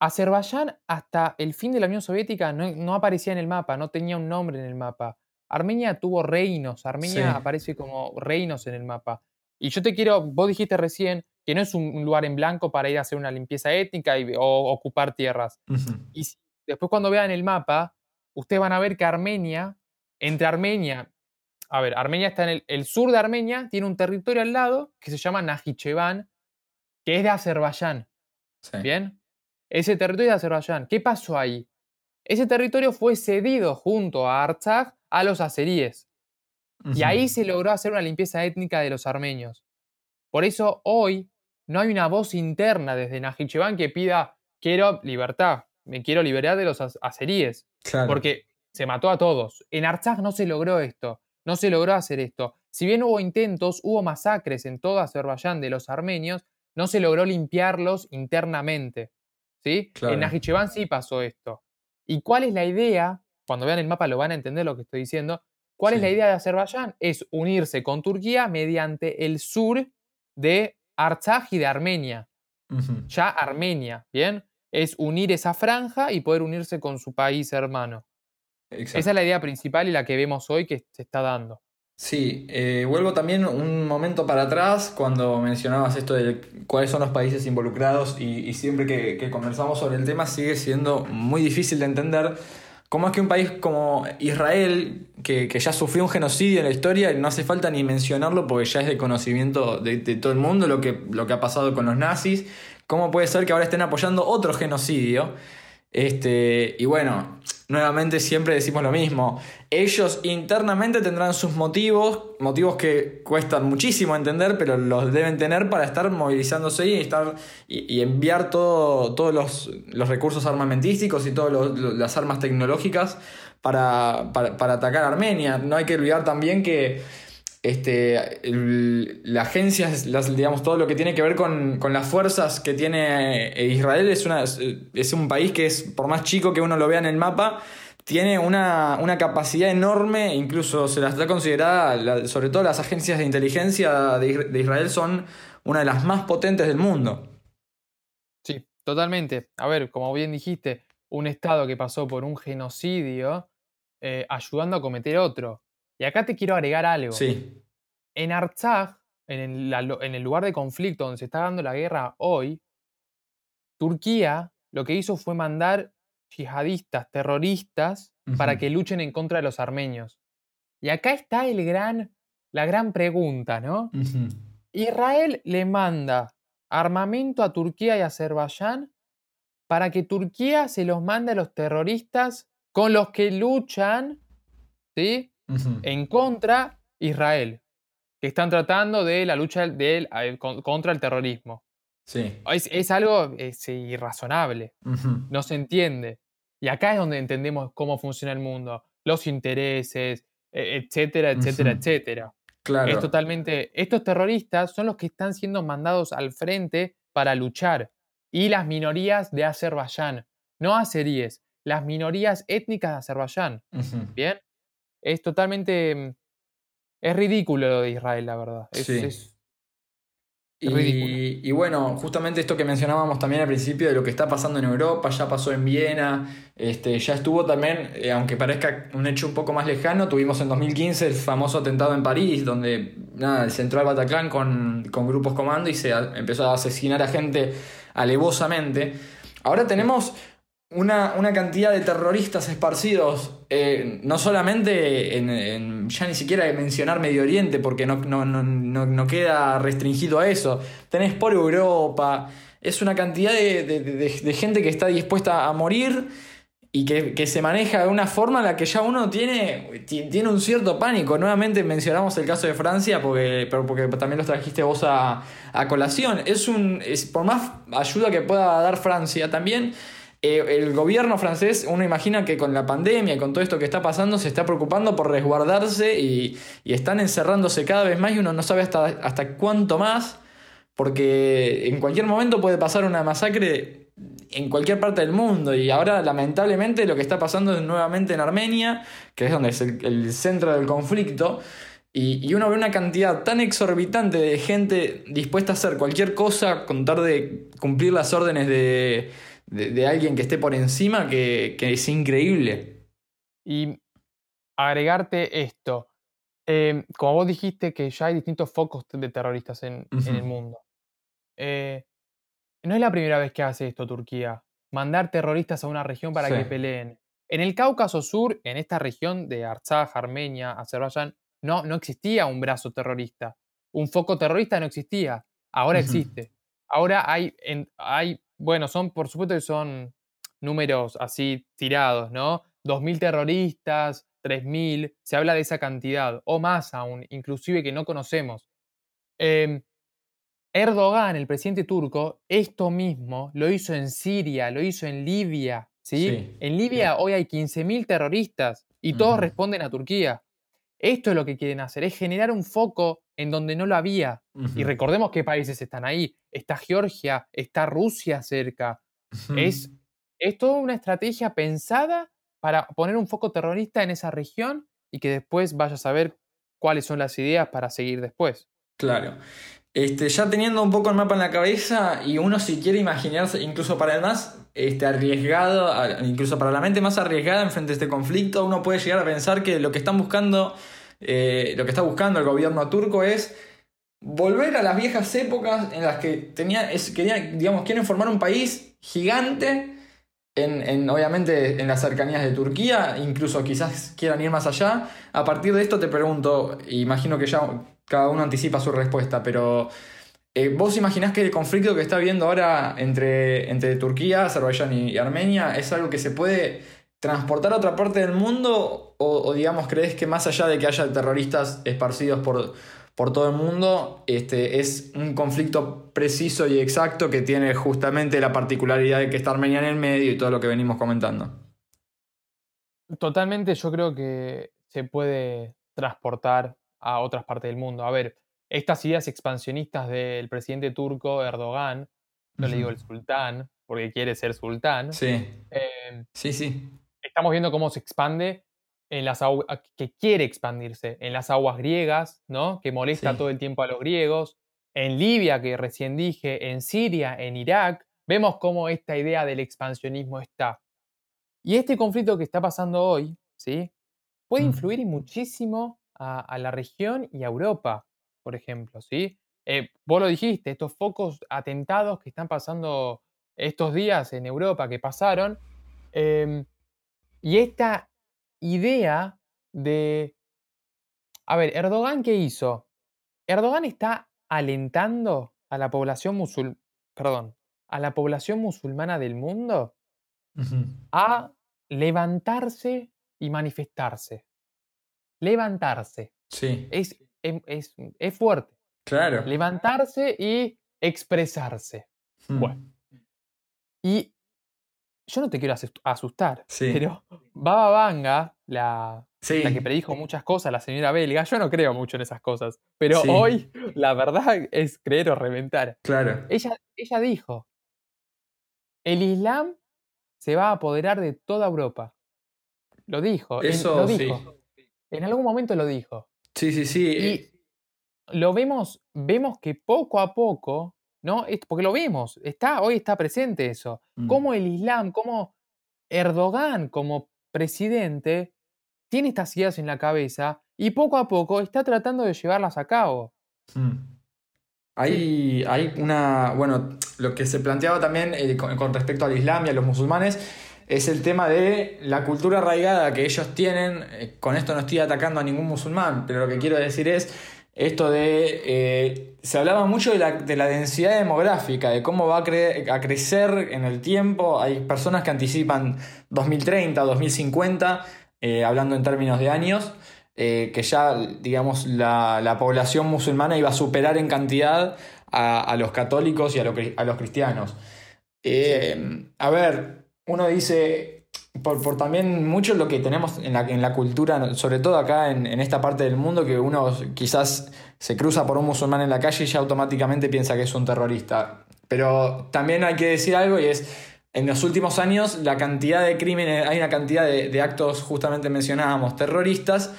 Azerbaiyán hasta el fin de la Unión Soviética no, no aparecía en el mapa, no tenía un nombre en el mapa. Armenia tuvo reinos, Armenia Sí. aparece como reinos en el mapa. Y yo te quiero, vos dijiste recién que no es un lugar en blanco para ir a hacer una limpieza étnica y- o ocupar tierras. Y después cuando vean el mapa, ustedes van a ver que Armenia, entre Armenia, a ver, Armenia está en el, el sur de Armenia, tiene un territorio al lado que se llama Najicheván, que es de Azerbaiyán. Sí. Bien. Ese territorio de Azerbaiyán. ¿Qué pasó ahí? Ese territorio fue cedido junto a Artsaj a los azeríes. Y ahí se logró hacer una limpieza étnica de los armenios. Por eso hoy no hay una voz interna desde Najicheván que pida quiero libertad, me quiero liberar de los az- azeríes, Claro. porque se mató a todos. En Artsaj no se logró esto, no se logró hacer esto. Si bien hubo intentos, hubo masacres en todo Azerbaiyán de los armenios, no se logró limpiarlos internamente. ¿sí? Claro. En Najicheván sí pasó esto. ¿Y cuál es la idea? Cuando vean el mapa lo van a entender lo que estoy diciendo. ¿Cuál es la idea de Azerbaiyán? Es unirse con Turquía mediante el sur de Artsaj y de Armenia. Ya Armenia, ¿bien? Es unir esa franja y poder unirse con su país hermano. Exacto. Esa es la idea principal y la que vemos hoy que se está dando. Sí, eh, vuelvo también un momento para atrás cuando mencionabas esto de cuáles son los países involucrados y, y siempre que, que conversamos sobre el tema sigue siendo muy difícil de entender cómo es que un país como Israel, que, que ya sufrió un genocidio en la historia, no hace falta ni mencionarlo porque ya es de conocimiento de, de todo el mundo lo que, lo que ha pasado con los nazis, cómo puede ser que ahora estén apoyando otro genocidio. Este, y bueno, nuevamente siempre decimos lo mismo. Ellos internamente tendrán sus motivos, motivos que cuestan muchísimo entender, pero los deben tener para estar movilizándose y estar y, enviar todo, todos los, los recursos armamentísticos y todas las armas tecnológicas para, para, para atacar a Armenia. No hay que olvidar también que este, el- la agencia, las, digamos, todo lo que tiene que ver con, con las fuerzas que tiene eh, Israel es, una, es un país que es, por más chico que uno lo vea en el mapa, tiene una, una capacidad enorme, incluso se la está considerada, sobre todo las agencias de inteligencia de, de Israel son una de las más potentes del mundo. Sí, totalmente. A ver, como bien dijiste, un Estado que pasó por un genocidio eh, ayudando a cometer otro. Y acá te quiero agregar algo. Sí, En Artsaj, en el, en lugar de conflicto donde se está dando la guerra hoy, Turquía lo que hizo fue mandar yihadistas, terroristas, para que luchen en contra de los armenios. Y acá está el gran, la gran pregunta, ¿no? Israel le manda armamento a Turquía y Azerbaiyán para que Turquía se los mande a los terroristas con los que luchan ¿sí? En contra Israel, que están tratando de la lucha contra el terrorismo. Sí. Es, es algo es irrazonable, no se entiende. Y acá es donde entendemos cómo funciona el mundo, los intereses, e- etcétera, etcétera, etcétera. Claro. Es totalmente. Estos terroristas son los que están siendo mandados al frente para luchar. Y las minorías de Azerbaiyán, no azeríes, las minorías étnicas de Azerbaiyán. ¿Bien? Es totalmente. mm, Es ridículo lo de Israel, la verdad. Es, Sí. es-. Y, y bueno, justamente esto que mencionábamos también al principio de lo que está pasando en Europa, ya pasó en Viena, este, ya estuvo también, eh, aunque parezca un hecho un poco más lejano, tuvimos en 2015 el famoso atentado en París, donde nada, se entró al Bataclan con, con grupos comando y se a- empezó a asesinar a gente alevosamente. Ahora tenemos una, una cantidad de terroristas esparcidos, eh, no solamente en, ya ni siquiera mencionar Medio Oriente, porque no, no, no, no, queda restringido a eso. Tenés por Europa, es una cantidad de, de- gente que está dispuesta a morir y que, que se maneja de una forma en la que ya uno tiene, ti- tiene un cierto pánico. Nuevamente mencionamos el caso de Francia porque, pero porque también los trajiste vos a, a colación. Es un, es, por más ayuda que pueda dar Francia también, eh, el gobierno francés, uno imagina que con la pandemia y con todo esto que está pasando, se está preocupando por resguardarse y, están encerrándose cada vez más y uno no sabe hasta, hasta cuánto más, porque en cualquier momento puede pasar una masacre en cualquier parte del mundo y ahora lamentablemente lo que está pasando es nuevamente en Armenia, que es donde es el, el centro del conflicto. Y, y uno ve una cantidad tan exorbitante de gente dispuesta a hacer cualquier cosa con tal de cumplir las órdenes de, de, de alguien que esté por encima que, que es increíble. Y agregarte esto. eh, como vos dijiste que ya hay distintos focos de terroristas en, en el mundo. Eh, no es la primera vez que hace esto Turquía. Mandar terroristas a una región para que peleen. En el Cáucaso Sur, en esta región de Artsaj, Armenia, Azerbaiyán, no, no existía un brazo terrorista. Un foco terrorista no existía. Ahora existe. Ahora hay, en- hay, bueno, son, por supuesto que son números así tirados, ¿no? 2.000 terroristas, 3.000, se habla de esa cantidad, o más aún, inclusive que no conocemos. Em, Erdogan, el presidente turco, esto mismo lo hizo en Siria, lo hizo en Libia, ¿sí? Sí. En Libia hoy hay 15.000 terroristas y todos responden a Turquía. Esto es lo que quieren hacer, es generar un foco en donde no lo había. Y recordemos qué países están ahí. Está Georgia, está Rusia cerca. Es, es toda una estrategia pensada para poner un foco terrorista en esa región y que después vaya a saber cuáles son las ideas para seguir después. Claro. Este, ya teniendo un poco el mapa en la cabeza y uno si quiere imaginarse, incluso para el más este, arriesgado, incluso para la mente más arriesgada en frente a este conflicto, uno puede llegar a pensar que lo que están buscando, eh, lo que está buscando el gobierno turco es volver a las viejas épocas en las que tenía, es, quería, digamos, quieren formar un país gigante en, en, obviamente en las cercanías de Turquía, incluso quizás quieran ir más allá. A partir de esto te pregunto, imagino que ya cada uno anticipa su respuesta, pero eh, ¿vos imaginás que el conflicto que está habiendo ahora entre, entre Turquía, Azerbaiyán y, Armenia es algo que se puede transportar a otra parte del mundo? O, o, digamos, crees que más allá de que haya terroristas esparcidos por, por todo el mundo, este, es un conflicto preciso y exacto que tiene justamente la particularidad de que está Armenia en el medio y todo lo que venimos comentando? Totalmente yo creo que se puede transportar a otras partes del mundo. A ver, estas ideas expansionistas del presidente turco Erdogan, yo le digo el sultán, porque quiere ser sultán, Sí, eh, sí, sí. estamos viendo cómo se expande en las aguas, que quiere expandirse en las aguas griegas, ¿no? Que molesta Sí. todo el tiempo a los griegos, en Libia, que recién dije, en Siria, en Irak, vemos cómo esta idea del expansionismo está. Y este conflicto que está pasando hoy, ¿sí? Puede Mm. influir muchísimo a, a la región y a Europa, por ejemplo, ¿sí? Eh, vos lo dijiste, estos focos atentados que están pasando estos días en Europa que pasaron. em, y esta idea de... A ver, Erdogan, ¿qué hizo? Erdogan está alentando a la población musul... Perdón, a la población musulmana del mundo a levantarse y manifestarse. Levantarse. Sí, Es, em- es, es fuerte. claro. Levantarse y expresarse. Bueno. Y yo no te quiero asus- asustar, Sí. pero Baba Vanga, la, Sí, la que predijo muchas cosas, la señora belga, yo no creo mucho en esas cosas, pero Sí. hoy la verdad es creer o reventar. claro. Ella, ella dijo, el Islam se va a apoderar de toda Europa. Lo dijo, Eso lo sí. dijo. En algún momento lo dijo. Sí, sí, sí. eh, Y lo vemos, vemos que poco a poco, ¿no? Porque lo vemos, está, hoy está presente eso. Mm. Cómo el Islam, cómo Erdogan como presidente tiene estas ideas en la cabeza y poco a poco está tratando de llevarlas a cabo. Mm. Hay, hay una, bueno, lo que se planteaba también eh, con, con respecto al Islam y a los musulmanes es el tema de la cultura arraigada que ellos tienen. Eh, Con esto no estoy atacando a ningún musulmán, pero lo que quiero decir es esto de, eh, se hablaba mucho de la, de la densidad demográfica, de cómo va a, cre- a crecer en el tiempo. Hay personas que anticipan 2030, 2050, eh, hablando en términos de años eh, que ya, digamos, la, la población musulmana iba a superar en cantidad a, a los católicos y a, lo a los cristianos. A ver, uno dice, por, por también mucho lo que tenemos en la, en la cultura, sobre todo acá en, en esta parte del mundo, que uno quizás se cruza por un musulmán en la calle y ya automáticamente piensa que es un terrorista. Pero también hay que decir algo y es, en los últimos años la cantidad de crímenes, hay una cantidad de, de actos, justamente mencionábamos, terroristas,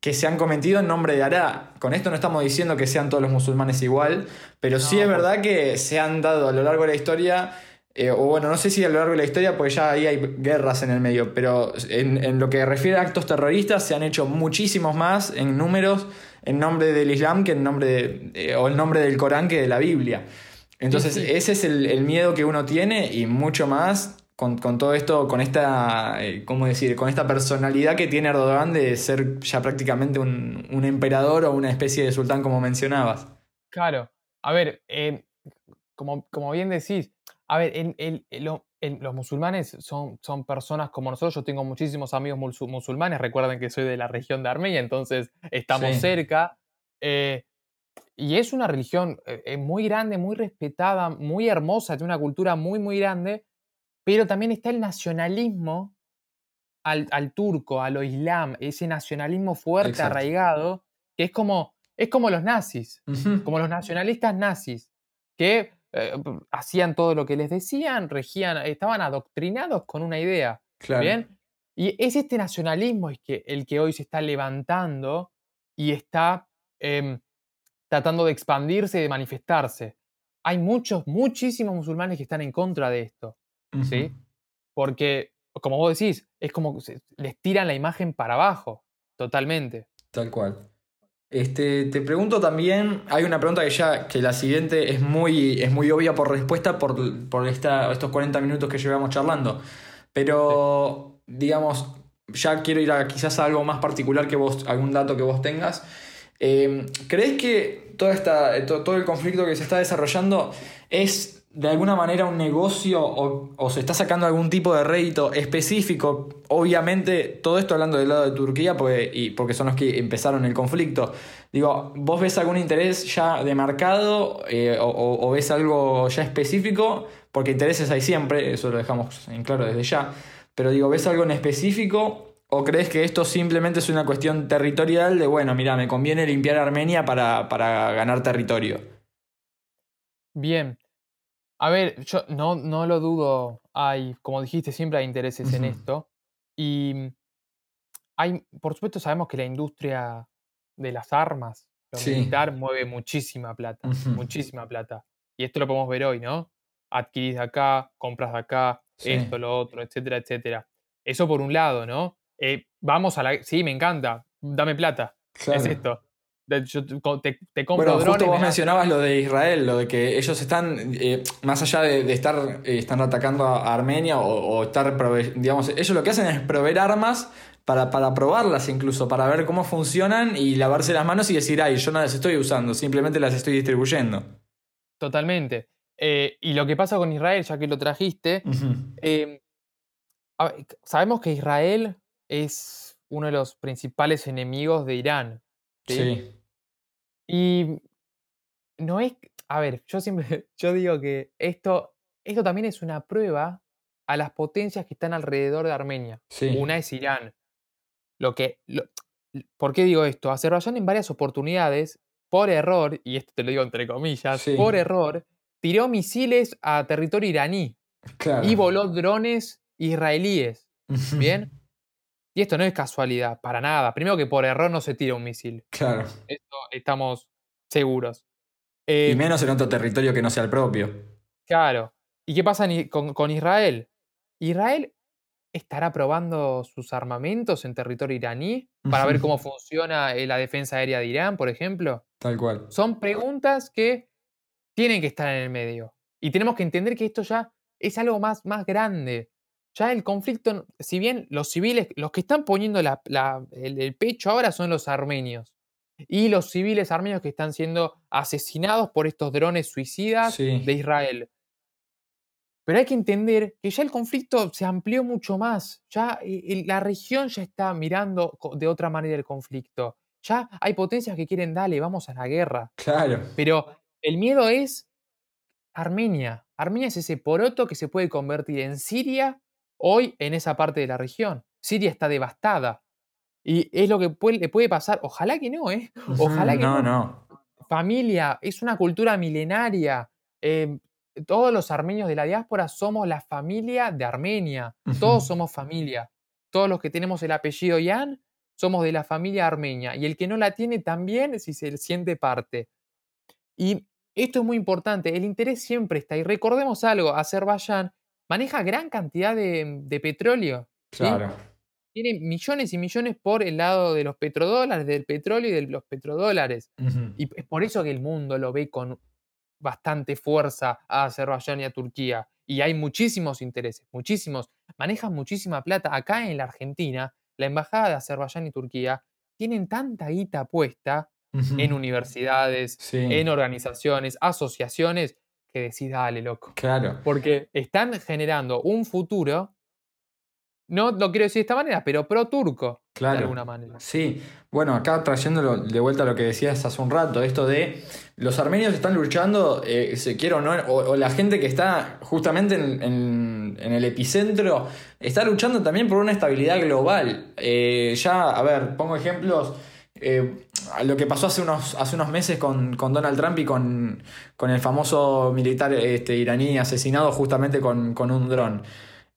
que se han cometido en nombre de Alá. Con esto no estamos diciendo que sean todos los musulmanes igual, pero sí es verdad que se han dado a lo largo de la historia, eh, o bueno, no sé si a lo largo de la historia, porque ya ahí hay guerras en el medio, pero en, en lo que refiere a actos terroristas se han hecho muchísimos más en números en nombre del Islam que en nombre de, eh, o el nombre del Corán que de la Biblia. Entonces, sí. ese es el, el miedo que uno tiene y mucho más con, con todo esto, con esta, eh, ¿cómo decir? Con esta personalidad que tiene Erdogan de ser ya prácticamente un, un emperador o una especie de sultán, como mencionabas. Claro. A ver, como, como bien decís, a ver, el- el- el- lo- el- los musulmanes son, son personas como nosotros. Yo tengo muchísimos amigos musu- musulmanes. Recuerden que soy de la región de Armenia, entonces estamos Sí. cerca. eh, y es una religión eh, eh, muy grande, muy respetada, muy hermosa, tiene una cultura muy, muy grande. Pero también está el nacionalismo al, al turco, a lo islam, ese nacionalismo fuerte, Exacto. arraigado, que es como, es como los nazis como los nacionalistas nazis, que eh, hacían todo lo que les decían, regían, estaban adoctrinados con una idea. Claro. ¿Bien? Y es este nacionalismo es que, el que hoy se está levantando y está em, tratando de expandirse y de manifestarse. Hay muchos, muchísimos musulmanes que están en contra de esto. ¿sí? Porque, como vos decís, es como que se- les tiran la imagen para abajo, totalmente. Tal cual. Este, te pregunto también, hay una pregunta que ya, que la siguiente es muy, es muy obvia por respuesta por, por estos 40 minutos que llevamos charlando. Pero, digamos, ya quiero ir a quizás a algo más particular que vos, algún dato que vos tengas. Eh, ¿Crees que toda esta, to- todo el conflicto que se está desarrollando es de alguna manera un negocio o, o se está sacando algún tipo de rédito específico? Obviamente, todo esto hablando del lado de Turquía, porque, y porque son los que empezaron el conflicto. Digo, ¿vos ves algún interés ya de mercado eh, o, o- o ves algo ya específico? Porque intereses hay siempre, eso lo dejamos en claro desde ya. Pero digo, ¿ves algo en específico ¿O crees que esto simplemente es una cuestión territorial de, bueno, mira, me conviene limpiar Armenia para, para ganar territorio? Bien. A ver, yo no, no lo dudo. Hay, como dijiste, siempre hay intereses en esto. Y mm, hay, por supuesto, sabemos que la industria de las armas, lo Sí. militar, mueve muchísima plata. Muchísima plata. Y esto lo podemos ver hoy, ¿no? Adquirís de acá, compras de acá, Sí. esto, lo otro, etcétera, etcétera. Eso por un lado, ¿no? Eh, vamos a la. Sí, me encanta. Dame plata. Es esto. Yo te, te- compro Bueno, drones. justo vos mencionabas lo de Israel, lo de que ellos están, eh, más allá de, de estar eh, están atacando a Armenia o, o estar, digamos, ellos lo que hacen es proveer armas para, para probarlas incluso, para ver cómo funcionan y lavarse las manos y decir, ay, yo no las estoy usando, simplemente las estoy distribuyendo. Totalmente. Eh, y lo que pasa con Israel, ya que lo trajiste, ver, sabemos que Israel es uno de los principales enemigos de Irán. ¿sí? Sí, Y no es, a ver, yo siempre, yo digo que esto, esto también es una prueba a las potencias que están alrededor de Armenia. sí. Una es Irán. Lo que, lo- ¿Por qué digo esto? Azerbaiyán en varias oportunidades, por error, y esto te lo digo entre comillas, Sí. por error, tiró misiles a territorio iraní claro. y voló drones israelíes. ¿Bien? Y esto no es casualidad, para nada. Primero que por error no se tira un misil. Claro. Esto estamos seguros. Y Eh, menos en otro territorio que no sea el propio. Claro. ¿Y qué pasa con, con Israel? Israel estará probando sus armamentos en territorio iraní para ver cómo funciona eh, la defensa aérea de Irán, por ejemplo. Tal cual. Son preguntas que tienen que estar en el medio. Y tenemos que entender que esto ya es algo más, más grande. Ya el conflicto, si bien los civiles, los que están poniendo la- la- el, el pecho ahora son los armenios. Y los civiles armenios que están siendo asesinados por estos drones suicidas Sí. de Israel. Pero hay que entender que ya el conflicto se amplió mucho más. Ya eh, el- la región ya está mirando de otra manera el conflicto. Ya hay potencias que quieren, dale, vamos a la guerra. Claro. Pero el miedo es Armenia. Armenia es ese poroto que se puede convertir en Siria hoy en esa parte de la región. Siria está devastada. Y es lo que puede- le puede pasar. Ojalá que no, ¿eh? Ojalá que no, no. no. Familia, es una cultura milenaria. eh, todos los armenios de la diáspora somos la familia de Armenia. Todos somos familia. Todos los que tenemos el apellido Yan somos de la familia armenia. Y el que no la tiene también si se siente parte. Y esto es muy importante. El interés siempre está. Y recordemos algo, Azerbaiyán maneja gran cantidad de, de petróleo. ¿sí? Claro. Tiene millones y millones por el lado de los petrodólares, del petróleo y de los petrodólares. Y es por eso que el mundo lo ve con bastante fuerza a Azerbaiyán y a Turquía. Y hay muchísimos intereses, muchísimos. Manejan muchísima plata. Acá en la Argentina, la embajada de Azerbaiyán y Turquía tienen tanta guita puesta en universidades, Sí. en organizaciones, asociaciones, que decís, dale, loco. Claro. Porque están generando un futuro, no lo quiero decir de esta manera, pero pro-turco, de Claro. alguna manera. Sí, bueno, acá trayéndolo de vuelta a lo que decías hace un rato, esto de los armenios están luchando, eh, se quiere o no, o, o la gente que está justamente en, en- en el epicentro está luchando también por una estabilidad global. Eh, ya, a ver, pongo ejemplos. eh, a lo que pasó hace unos, hace unos meses con, con Donald Trump y con, con el famoso militar este, iraní asesinado justamente con, con un dron.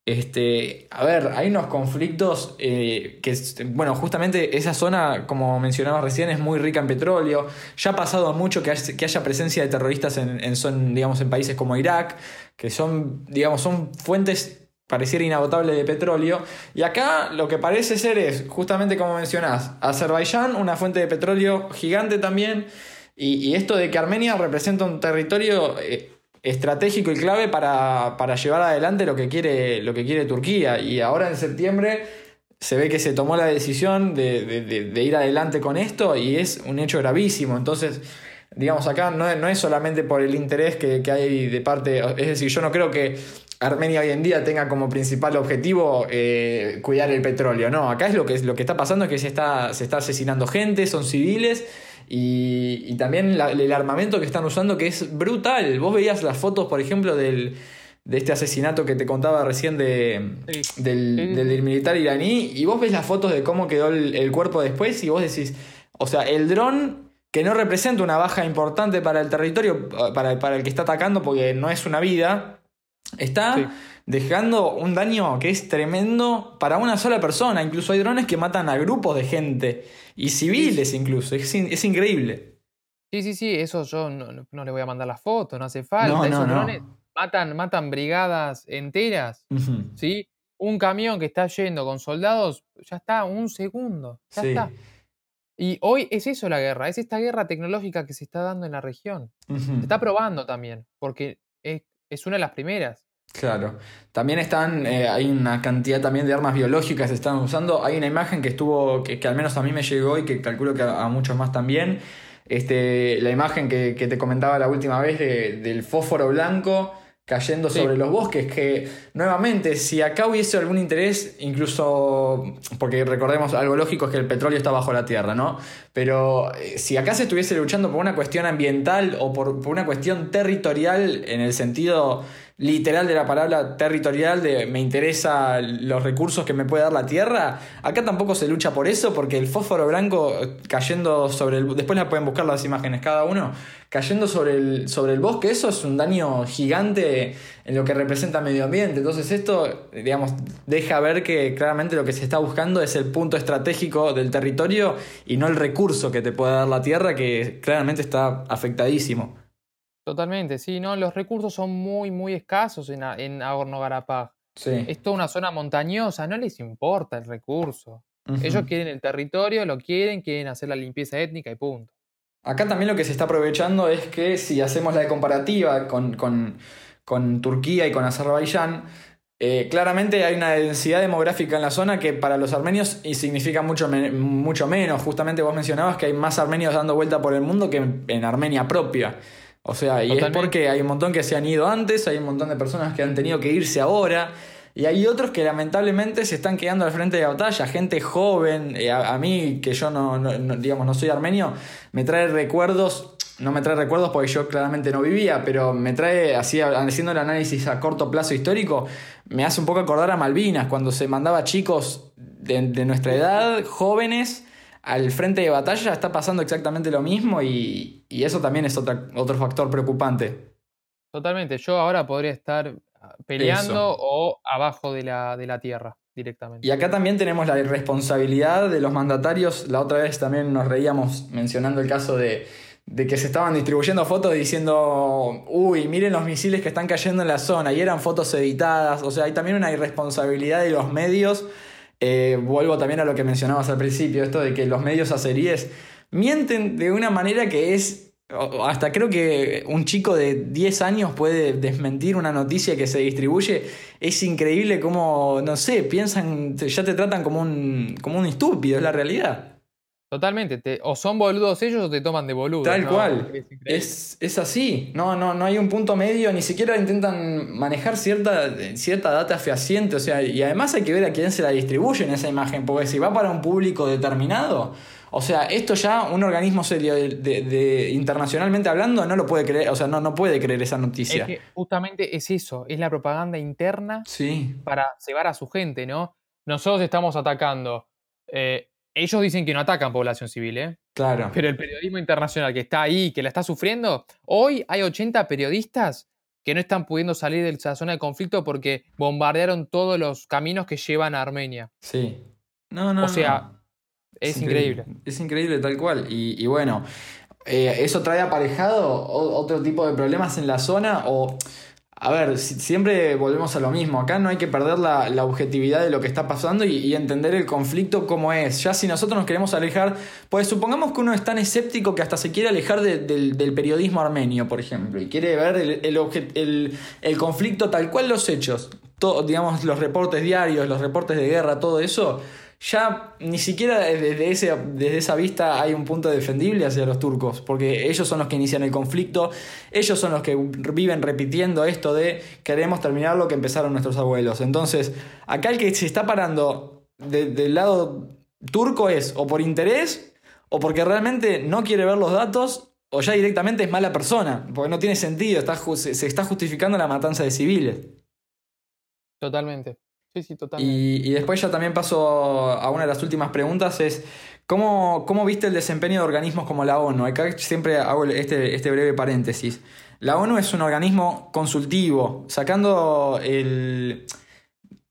Este, a ver, hay unos conflictos eh, que, bueno, justamente esa zona, como mencionabas recién, es muy rica en petróleo. Ya ha pasado mucho que, que haya presencia de terroristas en, en, son, digamos, en países como Irak, que son, digamos, son fuentes pareciera inagotables de petróleo. Y acá lo que parece ser es, justamente como mencionás, Azerbaiyán, una fuente de petróleo gigante también. Y, esto de que Armenia representa un territorio eh, estratégico y clave para, para llevar adelante lo que, quiere, lo que quiere Turquía. Y ahora en septiembre se ve que se tomó la decisión de, de- ir adelante con esto y es un hecho gravísimo. Entonces, digamos, acá no es, no es solamente por el interés que, que hay de parte, es decir, yo no creo que Armenia hoy en día tenga como principal objetivo eh, cuidar el petróleo, no, acá es lo que, lo que está pasando es que se está, se está asesinando gente, son civiles. Y, y también la- el armamento que están usando que es brutal. Vos veías las fotos, por ejemplo, del, de este asesinato que te contaba recién de, Sí. del, Sí, del militar iraní y vos ves las fotos de cómo quedó el, el cuerpo después y vos decís, o sea, el dron que no representa una baja importante para el territorio, para, para el que está atacando porque no es una vida, está Sí. dejando un daño que es tremendo para una sola persona. Incluso hay drones que matan a grupos de gente y civiles incluso. Es, in- es increíble. Sí, sí, sí, eso yo no, le voy a mandar las fotos, no hace falta. No, no, Esos no. drones matan, matan brigadas enteras. ¿sí? Un camión que está yendo con soldados, ya está, un segundo, ya Sí. está. Y hoy es eso la guerra, es esta guerra tecnológica que se está dando en la región. Se está probando también, porque es, es una de las primeras. Claro. También están, eh, hay una cantidad también de armas biológicas que están usando. Hay una imagen que estuvo, que, que al menos a mí me llegó y que calculo que a, a muchos más también. Este, la imagen que, que te comentaba la última vez de- del fósforo blanco cayendo Sí. sobre los bosques, que nuevamente, si acá hubiese algún interés, incluso, porque recordemos, algo lógico es que el petróleo está bajo la tierra, ¿no? Pero eh, si acá se estuviese luchando por una cuestión ambiental o por, por una cuestión territorial, en el sentido literal de la palabra territorial, de me interesa los recursos que me puede dar la tierra, acá tampoco se lucha por eso, porque el fósforo blanco eh, cayendo sobre el... Después la pueden buscar las imágenes cada uno, cayendo sobre el, sobre el bosque, eso es un daño gigante en lo que representa medio ambiente. Entonces esto, digamos, deja ver que claramente lo que se está buscando es el punto estratégico del territorio y no el recurso que te puede dar la tierra, que claramente está afectadísimo. Totalmente, sí, no, los recursos son muy, muy escasos en, en Nagorno-Karabaj. Sí. Es toda una zona montañosa, no les importa el recurso. Ellos quieren el territorio, lo quieren, quieren hacer la limpieza étnica y punto. Acá también lo que se está aprovechando es que si hacemos la comparativa con, con- con Turquía y con Azerbaiyán, eh, claramente hay una densidad demográfica en la zona que para los armenios y significa mucho, me- mucho menos. Justamente vos mencionabas que hay más armenios dando vuelta por el mundo que en Armenia propia. O sea, y es porque hay un montón que se han ido antes, hay un montón de personas que han tenido que irse ahora. Y hay otros que lamentablemente se están quedando al frente de la batalla, gente joven, eh, a, a mí que yo no, no- no- digamos, no soy armenio, me trae recuerdos, no me trae recuerdos porque yo claramente no vivía, pero me trae, así haciendo el análisis a corto plazo histórico, me hace un poco acordar a Malvinas, cuando se mandaba chicos de, de nuestra edad, jóvenes, al frente de batalla, está pasando exactamente lo mismo y, y eso también es otra- otro factor preocupante. Totalmente, yo ahora podría estar ah, peleando Eso. o abajo de la, de la tierra directamente. Y acá también tenemos la irresponsabilidad de los mandatarios. La otra vez también nos reíamos mencionando el caso de, de que se estaban distribuyendo fotos diciendo, uy, miren los misiles que están cayendo en la zona. Y eran fotos editadas. O sea, hay también una irresponsabilidad de los medios. Eh, vuelvo también a lo que mencionabas al principio, esto de que los medios azeríes mienten de una manera que es... Hasta creo que un chico de 10 años puede desmentir una noticia que se distribuye. Es increíble cómo, no sé, piensan, ya te tratan como un, como un estúpido, es la realidad. Totalmente, te- o son boludos ellos o te toman de boludo. Tal ¿no? cual. Es. Es, es así. No, no, no hay un punto medio, ni siquiera intentan manejar cierta, cierta data fehaciente. O sea, y además hay que ver a quién se la distribuye en esa imagen, porque si va para un público determinado, o sea, esto ya un organismo serio de, de- de- internacionalmente hablando no lo puede creer, o sea, no, no puede creer esa noticia. Es que justamente es eso, es la propaganda interna Sí, para cebar a su gente, ¿no? Nosotros estamos atacando. eh, ellos dicen que no atacan población civil, ¿eh? claro. Pero el periodismo internacional que está ahí, que la está sufriendo, hoy hay 80 periodistas que no están pudiendo salir de esa zona de conflicto porque bombardearon todos los caminos que llevan a Armenia. Sí. No, no, O sea, no. Es increíble. Es increíble tal cual. Y, y bueno, eh, eso trae aparejado otro tipo de problemas en la zona o... A ver, si- siempre volvemos a lo mismo. Acá no hay que perder la, la objetividad de lo que está pasando y, entender el conflicto como es. Ya si nosotros nos queremos alejar, pues supongamos que uno es tan escéptico que hasta se quiere alejar de- del, del periodismo armenio, por ejemplo, y quiere ver el, el, el- el conflicto tal cual los hechos, todo, digamos, los reportes diarios, los reportes de guerra, todo eso, ya ni siquiera desde, ese, desde esa vista hay un punto defendible hacia los turcos, porque ellos son los que inician el conflicto, ellos son los que viven repitiendo esto de queremos terminar lo que empezaron nuestros abuelos. Entonces, acá el que se está parando de- del lado turco es o por interés o porque realmente no quiere ver los datos o ya directamente es mala persona, porque no tiene sentido, está, se se está justificando la matanza de civiles. Totalmente. Sí, sí, totalmente. Y, y después ya también paso a una de las últimas preguntas, es ¿cómo, cómo viste el desempeño de organismos como la ONU? Acá siempre hago este, este breve paréntesis. La ONU es un organismo consultivo, sacando el,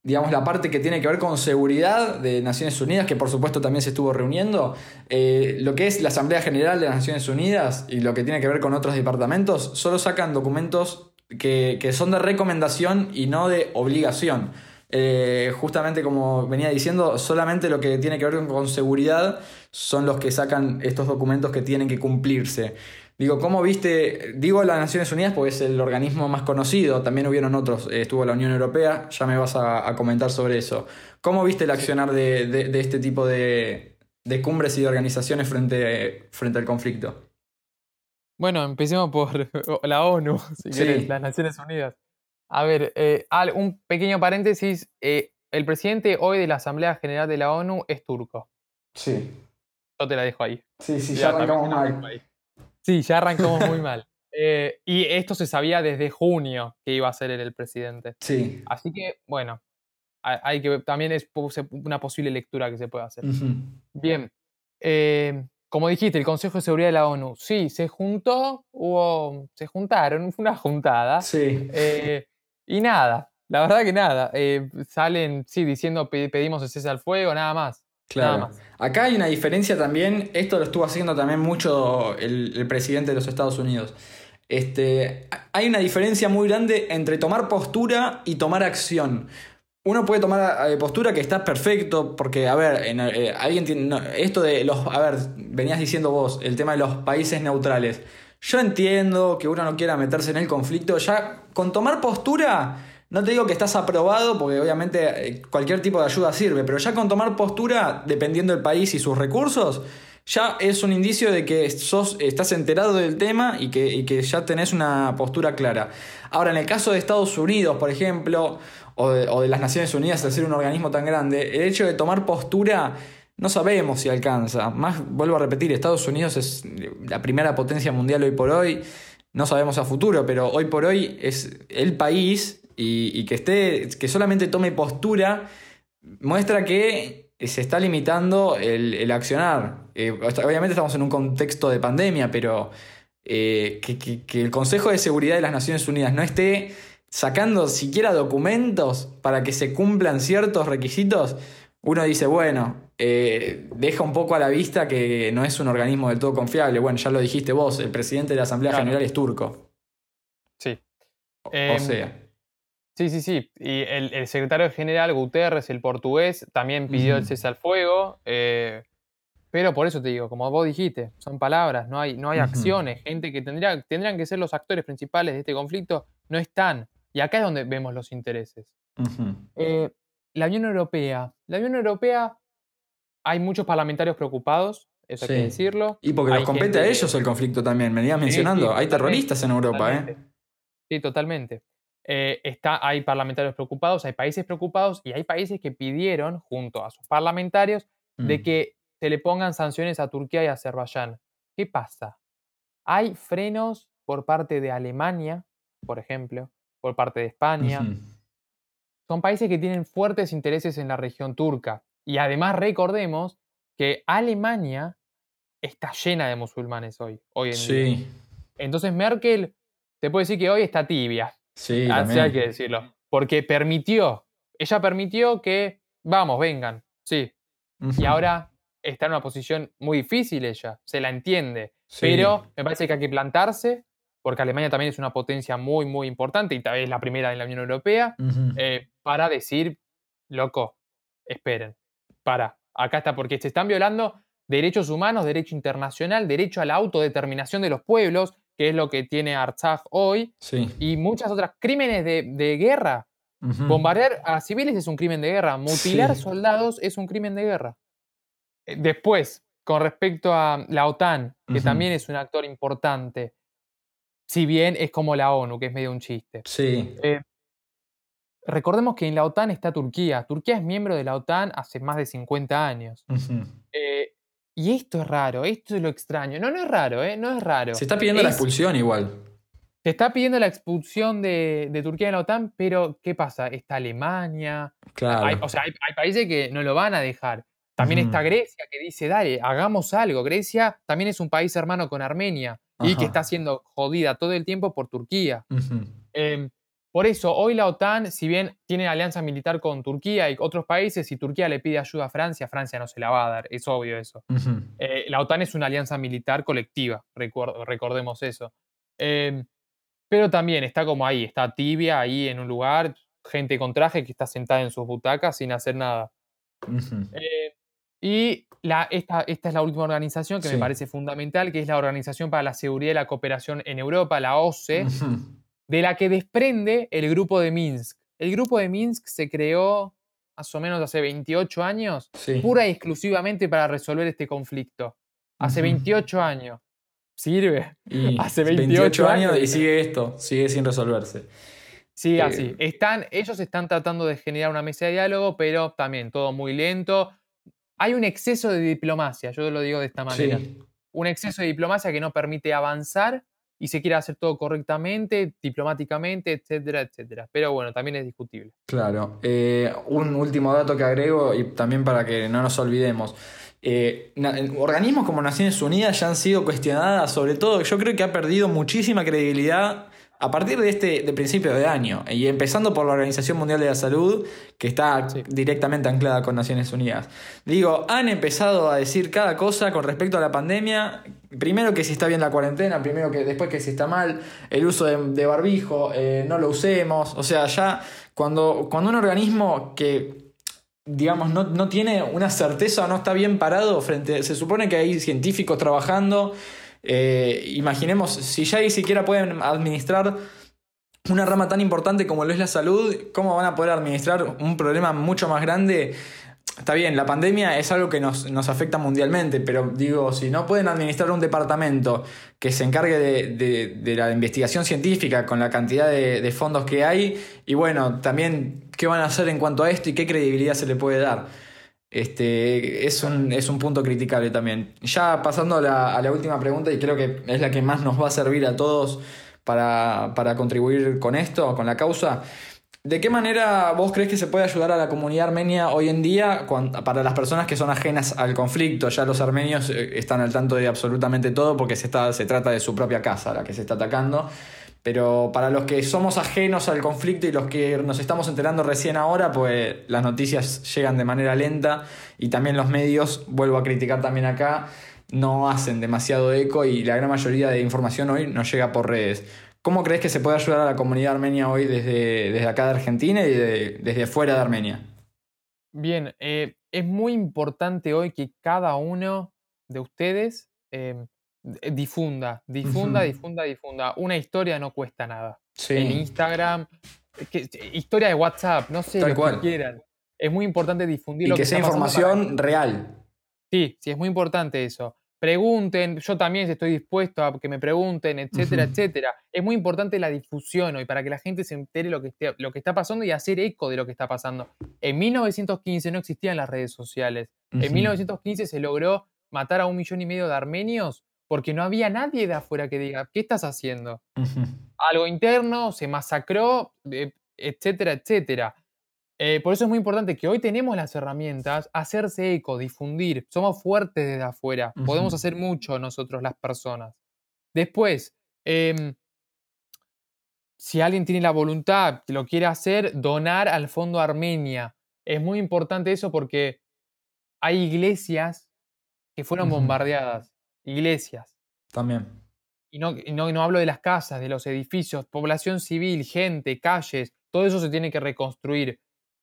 digamos, la parte que tiene que ver con seguridad de Naciones Unidas, que por supuesto también se estuvo reuniendo, eh, lo que es la Asamblea General de las Naciones Unidas y lo que tiene que ver con otros departamentos, solo sacan documentos que, que son de recomendación y no de obligación. Eh, justamente como venía diciendo, solamente lo que tiene que ver con seguridad son los que sacan estos documentos que tienen que cumplirse. Digo, ¿cómo viste? Digo las Naciones Unidas porque es el organismo más conocido, también hubieron otros, eh, estuvo la Unión Europea, ya me vas a, comentar sobre eso. ¿Cómo viste el accionar de, este tipo de, cumbres y de organizaciones frente, frente al conflicto? Bueno, empecemos por la ONU, si querés, las Naciones Unidas. A ver, eh, un pequeño paréntesis. Eh, el presidente hoy de la Asamblea General de la ONU es turco. Sí. Yo te la dejo ahí. Sí, sí, ya, arrancamos mal. Sí, ya arrancamos muy mal. Eh, y esto se sabía desde junio que iba a ser el presidente. Sí. Así que, bueno, hay que también es una posible lectura que se puede hacer. Bien. como dijiste, el Consejo de Seguridad de la ONU, sí, se juntó, hubo, se juntaron, fue una juntada. Sí. Y nada, la verdad que nada. Eh, salen, sí, diciendo pedimos el cese al fuego, nada más. Claro. Acá hay una diferencia también, esto lo estuvo haciendo también mucho el, presidente de los Estados Unidos. Este, hay una diferencia muy grande entre tomar postura y tomar acción. Uno puede tomar eh, postura que está perfecto, porque, a ver, eh, alguien tiene. esto de los. A ver, venías diciendo vos, el tema de los países neutrales. Yo entiendo que uno no quiera meterse en el conflicto. Ya con tomar postura, no te digo que estás aprobado, porque obviamente eh, cualquier tipo de ayuda sirve, pero ya con tomar postura, dependiendo del país y sus recursos, ya es un indicio de que sos, estás enterado del tema y que, ya tenés una postura clara. Ahora, en el caso de Estados Unidos, por ejemplo, o de, o de las Naciones Unidas, al ser un organismo tan grande, el hecho de tomar postura no sabemos si alcanza. Más, vuelvo a repetir, Estados Unidos es la primera potencia mundial hoy por hoy. No sabemos a futuro, pero hoy por hoy es el país y, que esté, que solamente tome postura, muestra que se está limitando el, accionar. Eh, obviamente estamos en un contexto de pandemia, pero eh, que, que el Consejo de Seguridad de las Naciones Unidas no esté sacando siquiera documentos para que se cumplan ciertos requisitos, uno dice, bueno, eh, deja un poco a la vista que no es un organismo del todo confiable. Bueno, ya lo dijiste vos, el presidente de la Asamblea General es turco. Sí. O, em, sea. Sí, sí, sí. Y el, secretario general Guterres, el portugués, también pidió el cese al fuego. Eh, pero por eso te digo, como vos dijiste, son palabras, no hay, no hay acciones. Gente que tendría, tendrían que ser los actores principales de este conflicto, no están. Y acá es donde vemos los intereses. Eh, la Unión Europea. La Unión Europea hay muchos parlamentarios preocupados, eso hay que decirlo. Y porque les compete a ellos el conflicto también, me venías mencionando. hay terroristas en Europa, ¿eh? Sí, totalmente. Eh, está, hay parlamentarios preocupados, hay países preocupados y hay países que pidieron, junto a sus parlamentarios, de mm. que se le pongan sanciones a Turquía y a Azerbaiyán. ¿Qué pasa? Hay frenos por parte de Alemania, por ejemplo, por parte de España. Son países que tienen fuertes intereses en la región turca. Y además recordemos que Alemania está llena de musulmanes hoy, hoy en sí. Entonces Merkel te puede decir que hoy está tibia. Sí, Así hay que decirlo. Porque permitió, ella permitió que, vamos, vengan, sí. Y ahora está en una posición muy difícil ella, se la entiende. Pero me parece que hay que plantarse, porque Alemania también es una potencia muy, muy importante y tal vez la primera en la Unión Europea, eh, para decir, loco, esperen para, acá está, porque se están violando derechos humanos, derecho internacional, derecho a la autodeterminación de los pueblos, que es lo que tiene Artsaj hoy, y muchas otras crímenes de, guerra. Bombardear a civiles es un crimen de guerra, mutilar soldados es un crimen de guerra. Eh, después, con respecto a la OTAN, que también es un actor importante, si bien es como la ONU, que es medio un chiste. Sí. Eh, Recordemos que en la OTAN está Turquía. Turquía es miembro de la OTAN hace más de 50 años. Eh, y esto es raro, esto es lo extraño. No, no es raro, ¿eh? No es raro. Se está pidiendo la expulsión igual. Se está pidiendo la expulsión de, Turquía de la OTAN, pero ¿qué pasa? Está Alemania. Claro. o sea, hay, países que no lo van a dejar. También está Grecia que dice, dale, hagamos algo. Grecia también es un país hermano con Armenia y que está siendo jodida todo el tiempo por Turquía. Por eso, hoy la OTAN, si bien tiene alianza militar con Turquía y otros países, si Turquía le pide ayuda a Francia, Francia no se la va a dar, es obvio eso. Eh, la OTAN es una alianza militar colectiva, recordemos eso. Em, pero también está como ahí, está tibia ahí en un lugar, gente con traje que está sentada en sus butacas sin hacer nada. Eh, y la, esta, esta, es la última organización que me parece fundamental, que es la Organización para la Seguridad y la Cooperación en Europa, la OCE, de la que desprende el grupo de Minsk. El grupo de Minsk se creó más o menos hace 28 años, pura y exclusivamente para resolver este conflicto. Hace 28 años. Sirve. hace 28, años, y sigue esto, sigue sin resolverse. Sigue así. Eh, están, ellos están tratando de generar una mesa de diálogo, pero también todo muy lento. Hay un exceso de diplomacia, yo lo digo de esta manera. Un exceso de diplomacia que no permite avanzar y se quiere hacer todo correctamente, diplomáticamente, etcétera, etcétera. Pero bueno, también es discutible. Claro. Eh, un último dato que agrego y también para que no nos olvidemos. Eh, organismos como Naciones Unidas ya han sido cuestionadas, sobre todo, yo creo que ha perdido muchísima credibilidad a partir de este de principio de año, y empezando por la Organización Mundial de la Salud, que está directamente anclada con Naciones Unidas. Digo, han empezado a decir cada cosa con respecto a la pandemia. Primero que si está bien la cuarentena, primero que después que si está mal el uso de, barbijo, eh, no lo usemos. O sea, ya cuando, cuando un organismo que digamos, no, no, tiene una certeza o no está bien parado frente. Se supone que hay científicos trabajando eh, imaginemos, si ya ni siquiera pueden administrar una rama tan importante como lo es la salud, ¿cómo van a poder administrar un problema mucho más grande? Está bien, la pandemia es algo que nos, afecta mundialmente, pero digo, si no pueden administrar un departamento que se encargue de, la investigación científica con la cantidad de, fondos que hay, y bueno, también qué van a hacer en cuanto a esto y qué credibilidad se le puede dar. Este, es, un, es un punto criticable también. Ya pasando a la, última pregunta, y creo que es la que más nos va a servir a todos para, contribuir con esto, con la causa. ¿De qué manera vos crees que se puede ayudar a la comunidad armenia hoy en día para las personas que son ajenas al conflicto? Ya los armenios eh, están al tanto de absolutamente todo porque se, está, se trata de su propia casa la que se está atacando. Pero para los que somos ajenos al conflicto y los que nos estamos enterando recién ahora, pues las noticias llegan de manera lenta y también los medios, vuelvo a criticar también acá, no hacen demasiado eco y la gran mayoría de información hoy nos llega por redes. ¿Cómo crees que se puede ayudar a la comunidad armenia hoy desde, desde acá de Argentina y desde fuera de Armenia? Bien, eh, es muy importante hoy que cada uno de ustedes eh, eh, difunda, difunda, difunda, difunda. Una historia no cuesta nada. En Instagram, historia de WhatsApp, no sé, lo que quieran. Es muy importante difundir y que, sea información real. Sí, sí, es muy importante eso. Pregunten, yo también estoy dispuesto a que me pregunten, etcétera, etcétera. Es muy importante la difusión hoy para que la gente se entere lo que, lo que está pasando y hacer eco de lo que está pasando. En 1915 no existían las redes sociales. En 1915 se logró matar a un millón y medio de armenios porque no había nadie de afuera que diga, ¿qué estás haciendo? Algo interno, se masacró, eh, etcétera, etcétera. Eh, por eso es muy importante que hoy tenemos las herramientas, hacerse eco, difundir. Somos fuertes desde afuera, podemos hacer mucho nosotros las personas. Después, em, si alguien tiene la voluntad, lo quiere hacer, donar al Fondo Armenia. Es muy importante eso porque hay iglesias que fueron bombardeadas iglesias. También. Y no, no, hablo de las casas, de los edificios, población civil, gente, calles, todo eso se tiene que reconstruir.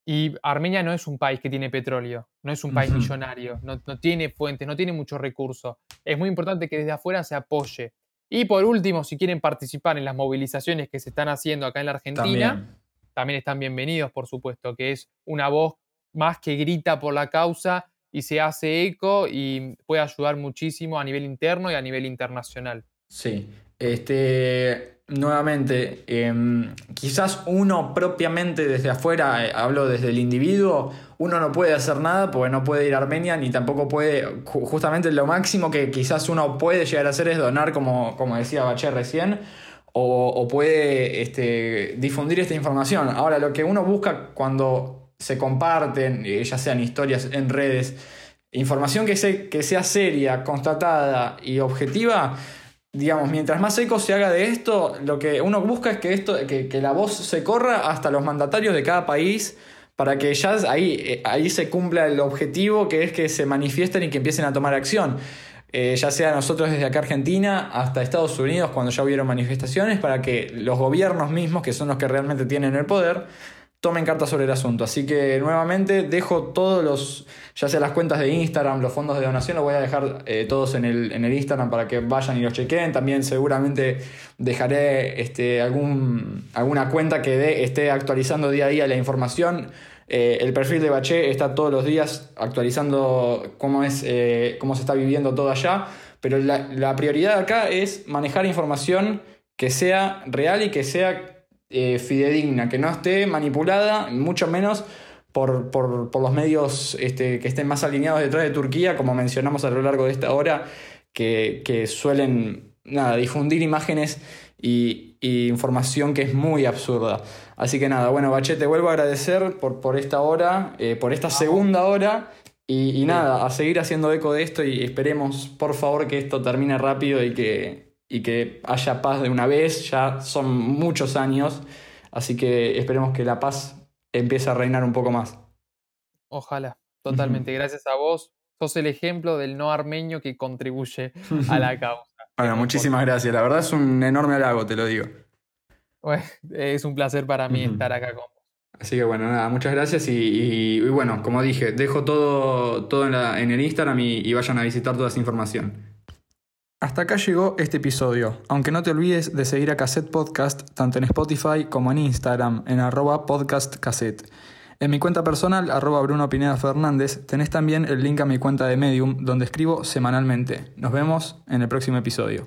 Y Armenia no es un país que tiene petróleo, no es un país millonario, no, tiene fuentes, no tiene muchos recursos. Es muy importante que desde afuera se apoye. Y por último, si quieren participar en las movilizaciones que se están haciendo acá en la Argentina, también están bienvenidos, por supuesto, que es una voz más que grita por la causa y se hace eco y puede ayudar muchísimo a nivel interno y a nivel internacional. Sí, este, nuevamente, em, quizás uno propiamente desde afuera, eh, hablo desde el individuo, uno no puede hacer nada porque no puede ir a Armenia ni tampoco puede, justamente lo máximo que quizás uno puede llegar a hacer es donar, como, como decía Bacher recién, o, o puede este, difundir esta información. Ahora, lo que uno busca cuando se comparten, eh, ya sean historias en redes, información que, que sea seria, constatada y objetiva, digamos, mientras más eco se haga de esto, lo que uno busca es que, esto, que, la voz se corra hasta los mandatarios de cada país para que ya ahí, eh, ahí se cumpla el objetivo que es que se manifiesten y que empiecen a tomar acción. Eh, ya sea nosotros desde acá Argentina hasta Estados Unidos cuando ya hubieron manifestaciones, para que los gobiernos mismos, que son los que realmente tienen el poder, tomen cartas sobre el asunto. Así que nuevamente dejo todos los, ya sea las cuentas de Instagram, los fondos de donación, los voy a dejar eh, todos en el, en el, Instagram para que vayan y los chequen. También seguramente dejaré este, algún, alguna cuenta que esté actualizando día a día la información. Eh, el perfil de Bache está todos los días actualizando cómo, es, eh, cómo se está viviendo todo allá. Pero la, la prioridad acá es manejar información que sea real y que sea eh, fidedigna, que no esté manipulada, mucho menos por, los medios este, que estén más alineados detrás de Turquía, como mencionamos a lo largo de esta hora, que, suelen nada, difundir imágenes y, información que es muy absurda. Así que nada, bueno, Bache, te vuelvo a agradecer por, por esta hora, eh, por esta segunda hora. Y, y nada, a seguir haciendo eco de esto y esperemos, por favor, que esto termine rápido y que, y que haya paz de una vez. Ya son muchos años, así que esperemos que la paz empiece a reinar un poco más. Ojalá, totalmente. Gracias a vos. Sos el ejemplo del no armenio que contribuye a la causa. bueno, muchísimas gracias. La verdad es un enorme halago, te lo digo. es un placer para mí estar acá con vos. Así que bueno, nada, muchas gracias y, bueno, como dije, dejo todo, todo en, el Instagram y vayan a visitar toda esa información. Hasta acá llegó este episodio, aunque no te olvides de seguir a Cassette Podcast tanto en Spotify como en Instagram en arroba podcastcassette. En mi cuenta personal, arroba Bruno Pineda Fernández, tenés también el link a mi cuenta de Medium donde escribo semanalmente. Nos vemos en el próximo episodio.